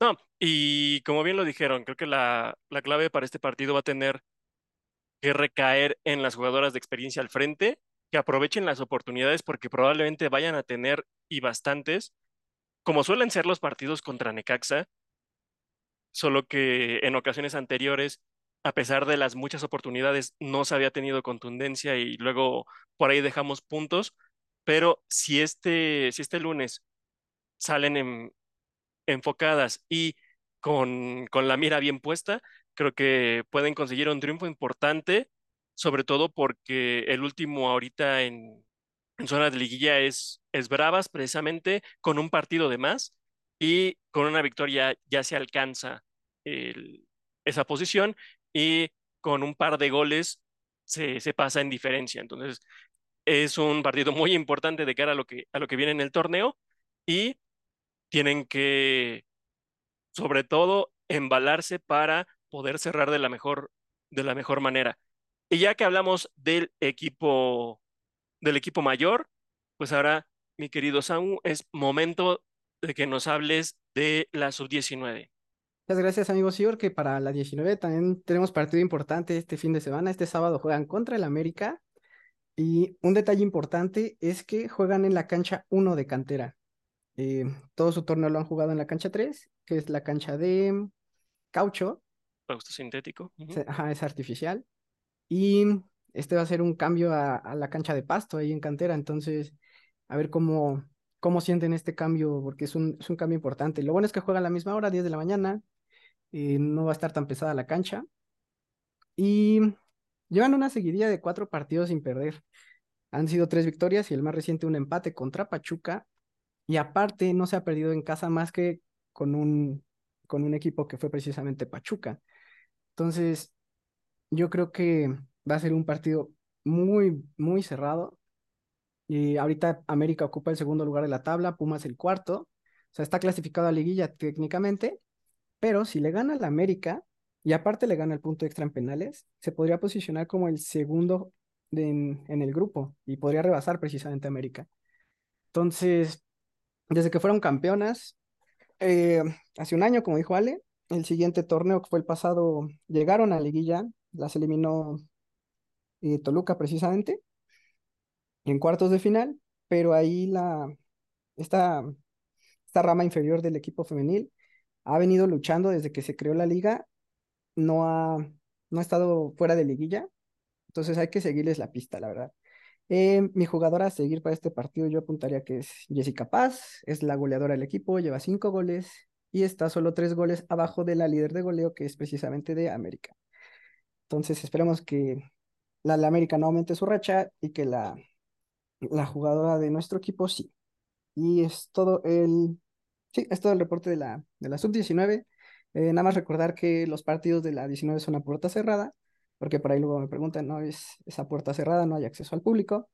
No, y como bien lo dijeron, creo que la, la clave para este partido va a tener que recaer en las jugadoras de experiencia al frente, que aprovechen las oportunidades porque probablemente vayan a tener y bastantes, como suelen ser los partidos contra Necaxa, solo que en ocasiones anteriores, a pesar de las muchas oportunidades, no se había tenido contundencia y luego por ahí dejamos puntos, pero si este, si este lunes salen en- enfocadas y con, con la mira bien puesta, creo que pueden conseguir un triunfo importante, sobre todo porque el último ahorita en, en zona de liguilla es, es Bravas, precisamente con un partido de más y con una victoria ya se alcanza el- esa posición y con un par de goles se, se pasa en diferencia. Entonces, es un partido muy importante de cara a lo que, a lo que viene en el torneo y tienen que, sobre todo, embalarse para poder cerrar de la mejor, de la mejor manera. Y ya que hablamos del equipo, del equipo mayor, pues ahora, mi querido Samu, es momento de que nos hables de la sub-19. Muchas gracias, amigo Sior, que para la 19 también tenemos partido importante este fin de semana. Este sábado juegan contra el América. Y un detalle importante es que juegan en la cancha 1 de cantera. Eh, todo su torneo lo han jugado en la cancha 3, que es la cancha de caucho, Pausto sintético. ajá, es artificial. Y este va a ser un cambio a, la cancha de pasto ahí en cantera. Entonces, a ver cómo, cómo sienten este cambio, porque es un, es un cambio importante. Lo bueno es que juega a la misma hora, 10 de la mañana, y no va a estar tan pesada la cancha. Y llevan una seguidilla de cuatro partidos sin perder. Han sido tres victorias y el más reciente un empate contra Pachuca. Y aparte no se ha perdido en casa más que con un, con un equipo que fue precisamente Pachuca. Entonces, yo creo que va a ser un partido muy, muy cerrado. Y ahorita América ocupa el segundo lugar de la tabla, Pumas el cuarto. O sea, está clasificado a liguilla técnicamente, pero si le gana la América y aparte le gana el punto extra en penales, se podría posicionar como el segundo en, en el grupo y podría rebasar precisamente a América. Entonces, desde que fueron campeonas, eh, hace un año, como dijo Ale, el siguiente torneo que fue el pasado, llegaron a liguilla, las eliminó eh, Toluca precisamente, en cuartos de final, pero ahí la, esta, esta rama inferior del equipo femenil ha venido luchando desde que se creó la liga, no ha, no ha estado fuera de liguilla, entonces hay que seguirles la pista, la verdad. Eh, mi jugadora a seguir para este partido yo apuntaría que es Jessica Paz, es la goleadora del equipo, lleva cinco goles y está solo tres goles abajo de la líder de goleo que es precisamente de América. Entonces esperemos que la, América no aumente su racha y que la, la jugadora de nuestro equipo sí. Y es todo el, sí, es todo el reporte de la, de la sub-19. Eh, nada más recordar que los partidos de la 19 son a puerta cerrada, porque por ahí luego me preguntan, no, es esa puerta cerrada, no hay acceso al público.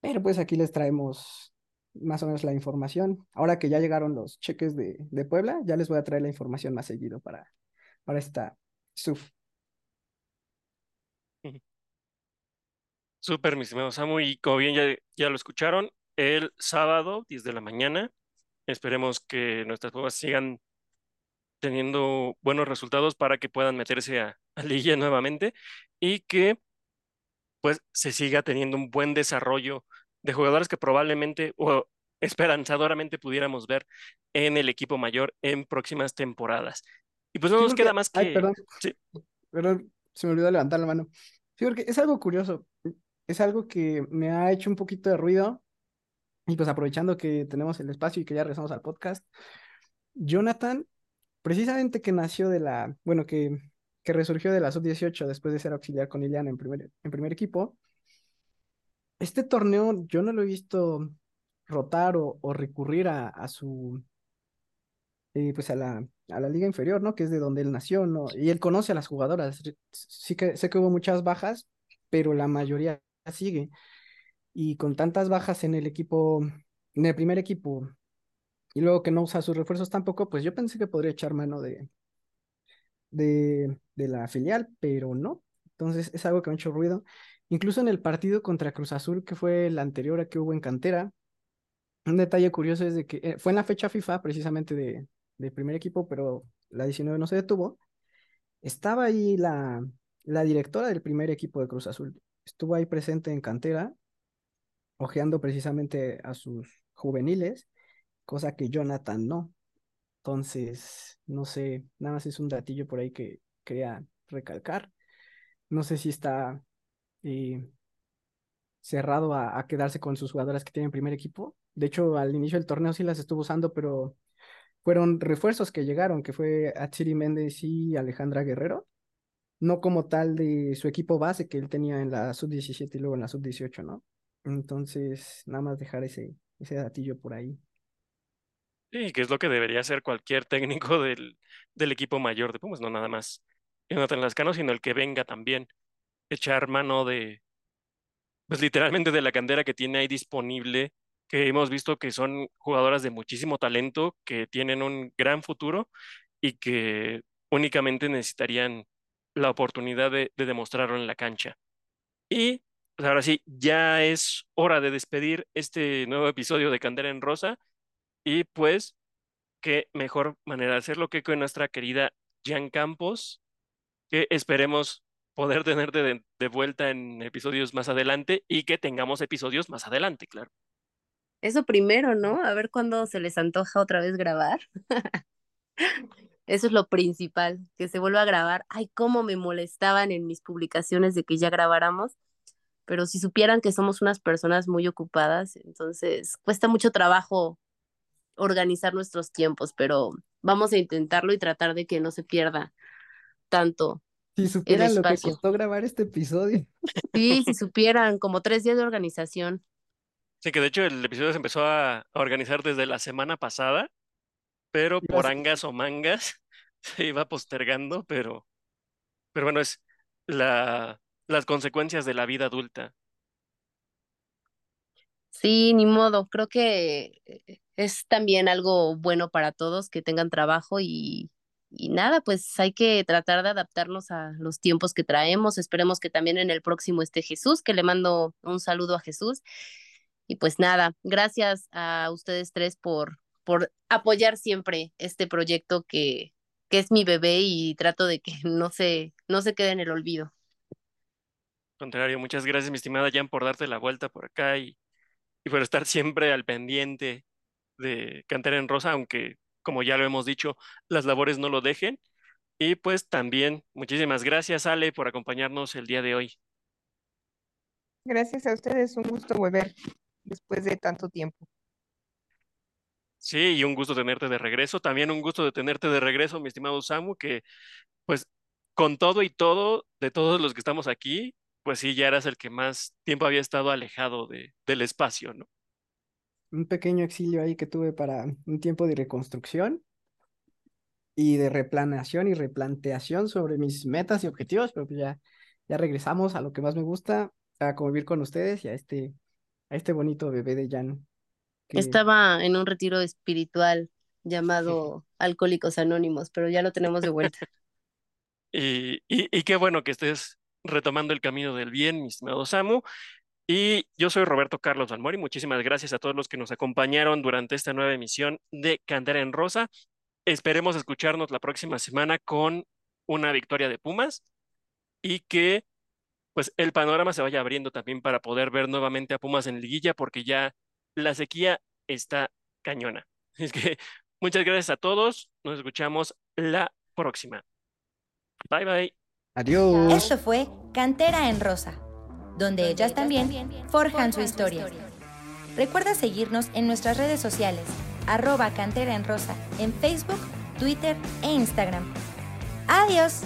Pero pues aquí les traemos más o menos la información. Ahora que ya llegaron los cheques de, de Puebla, ya les voy a traer la información más seguido para, para esta sub. Súper, mis estimados Samu, y como bien ya, ya lo escucharon, el sábado, 10 de la mañana, esperemos que nuestras pruebas sigan teniendo buenos resultados para que puedan meterse a, a Liga nuevamente y que pues se siga teniendo un buen desarrollo de jugadores que probablemente o esperanzadoramente pudiéramos ver en el equipo mayor en próximas temporadas. Y pues no Sí, nos porque- queda más que... ay, perdón. Sí. Perdón, se me olvidó levantar la mano. Sí, porque es algo curioso. Es algo que me ha hecho un poquito de ruido. Y pues aprovechando que tenemos el espacio y que ya regresamos al podcast, Jonathan, precisamente que nació de la, bueno, que, que resurgió de la sub-18 después de ser auxiliar con Iliana en primer, en primer equipo, este torneo yo no lo he visto rotar o, recurrir a, a su, eh, pues a la, a la liga inferior, ¿no? Que es de donde él nació, ¿no? Y él conoce a las jugadoras. Sí que sé que hubo muchas bajas, pero la mayoría sigue. Y con tantas bajas en el equipo, en el primer equipo, y luego que no usa sus refuerzos tampoco, pues yo pensé que podría echar mano de, de, de la filial, pero no. Entonces es algo que me ha hecho ruido. Incluso en el partido contra Cruz Azul, que fue el anterior a que hubo en cantera, un detalle curioso es de que eh, fue en la fecha FIFA precisamente de, primer equipo, pero la 19 no se detuvo. Estaba ahí la, la directora del primer equipo de Cruz Azul. Estuvo ahí presente en cantera, ojeando precisamente a sus juveniles, cosa que Jonathan no. Entonces, no sé, nada más es un datillo por ahí que quería recalcar. No sé si está eh, cerrado a, quedarse con sus jugadoras que tienen primer equipo. De hecho, al inicio del torneo sí las estuvo usando, pero fueron refuerzos que llegaron, que fue Atsiri Méndez y Alejandra Guerrero, no como tal de su equipo base que él tenía en la sub-17 y luego en la sub-18, ¿no? Entonces, nada más dejar ese, ese datillo por ahí. Sí, que es lo que debería hacer cualquier técnico del, del equipo mayor de Pumas, no nada más Jonathan Lascano, sino el que venga también, echar mano de, pues literalmente de la cantera que tiene ahí disponible, que hemos visto que son jugadoras de muchísimo talento, que tienen un gran futuro y que únicamente necesitarían la oportunidad de, de demostrarlo en la cancha. Y pues ahora sí, ya es hora de despedir este nuevo episodio de Candera en Rosa. Y pues, qué mejor manera de hacerlo que con nuestra querida Jan Campos, que esperemos poder tener de, de, vuelta en episodios más adelante y que tengamos episodios más adelante, claro. Eso primero, ¿no? A ver cuándo se les antoja otra vez grabar. Eso es lo principal, que se vuelva a grabar. Ay, cómo me molestaban en mis publicaciones de que ya grabáramos. pero si supieran que somos unas personas muy ocupadas, entonces cuesta mucho trabajo organizar nuestros tiempos, pero vamos a intentarlo y tratar de que no se pierda tanto. Si supieran lo que costó grabar este episodio. Sí, si supieran, como tres días de organización. Sí, que de hecho el episodio se empezó a, organizar desde la semana pasada, pero por angas o mangas se iba postergando, pero, pero bueno, es la, las consecuencias de la vida adulta. Sí, ni modo. Creo que eh, es también algo bueno para todos que tengan trabajo y, y nada, pues hay que tratar de adaptarnos a los tiempos que traemos. Esperemos que también en el próximo esté Jesús, que le mando un saludo a Jesús. Y pues nada, gracias a ustedes tres por, por apoyar siempre este proyecto que, que es mi bebé y trato de que no se, no se quede en el olvido. Contrario, muchas gracias, mi estimada Jan, por darte la vuelta por acá y, y por estar siempre al pendiente de Cantar en Rosa, aunque, como ya lo hemos dicho, las labores no lo dejen. Y pues también, muchísimas gracias, Ale, por acompañarnos el día de hoy. Gracias a ustedes, un gusto volver después de tanto tiempo. Sí, y un gusto tenerte de regreso. También un gusto de tenerte de regreso, mi estimado Samu, que pues con todo y todo, de todos los que estamos aquí, pues sí, ya eras el que más tiempo había estado alejado de, del espacio, ¿no? Un pequeño exilio ahí que tuve para un tiempo de reconstrucción y de replaneación y replanteación sobre mis metas y objetivos, pero pues ya, ya regresamos a lo que más me gusta, a convivir con ustedes y a este, a este bonito bebé de Jan. Estaba en un retiro espiritual llamado Alcohólicos Anónimos, pero ya lo tenemos de vuelta. y, y, qué bueno que estés retomando el camino del bien, mi estimado Samu. Y yo soy Roberto Carlos Valmori. Muchísimas gracias a todos los que nos acompañaron durante esta nueva emisión de Cantar en Rosa. Esperemos escucharnos la próxima semana con una victoria de Pumas y que pues el panorama se vaya abriendo también para poder ver nuevamente a Pumas en liguilla porque ya la sequía está cañona. Es que muchas gracias a todos. Nos escuchamos la próxima. Bye bye. Adiós. Esto fue Cantera en Rosa, donde ellas también forjan su historia. Recuerda seguirnos en nuestras redes sociales, arroba Cantera en Rosa, en Facebook, Twitter e Instagram. Adiós.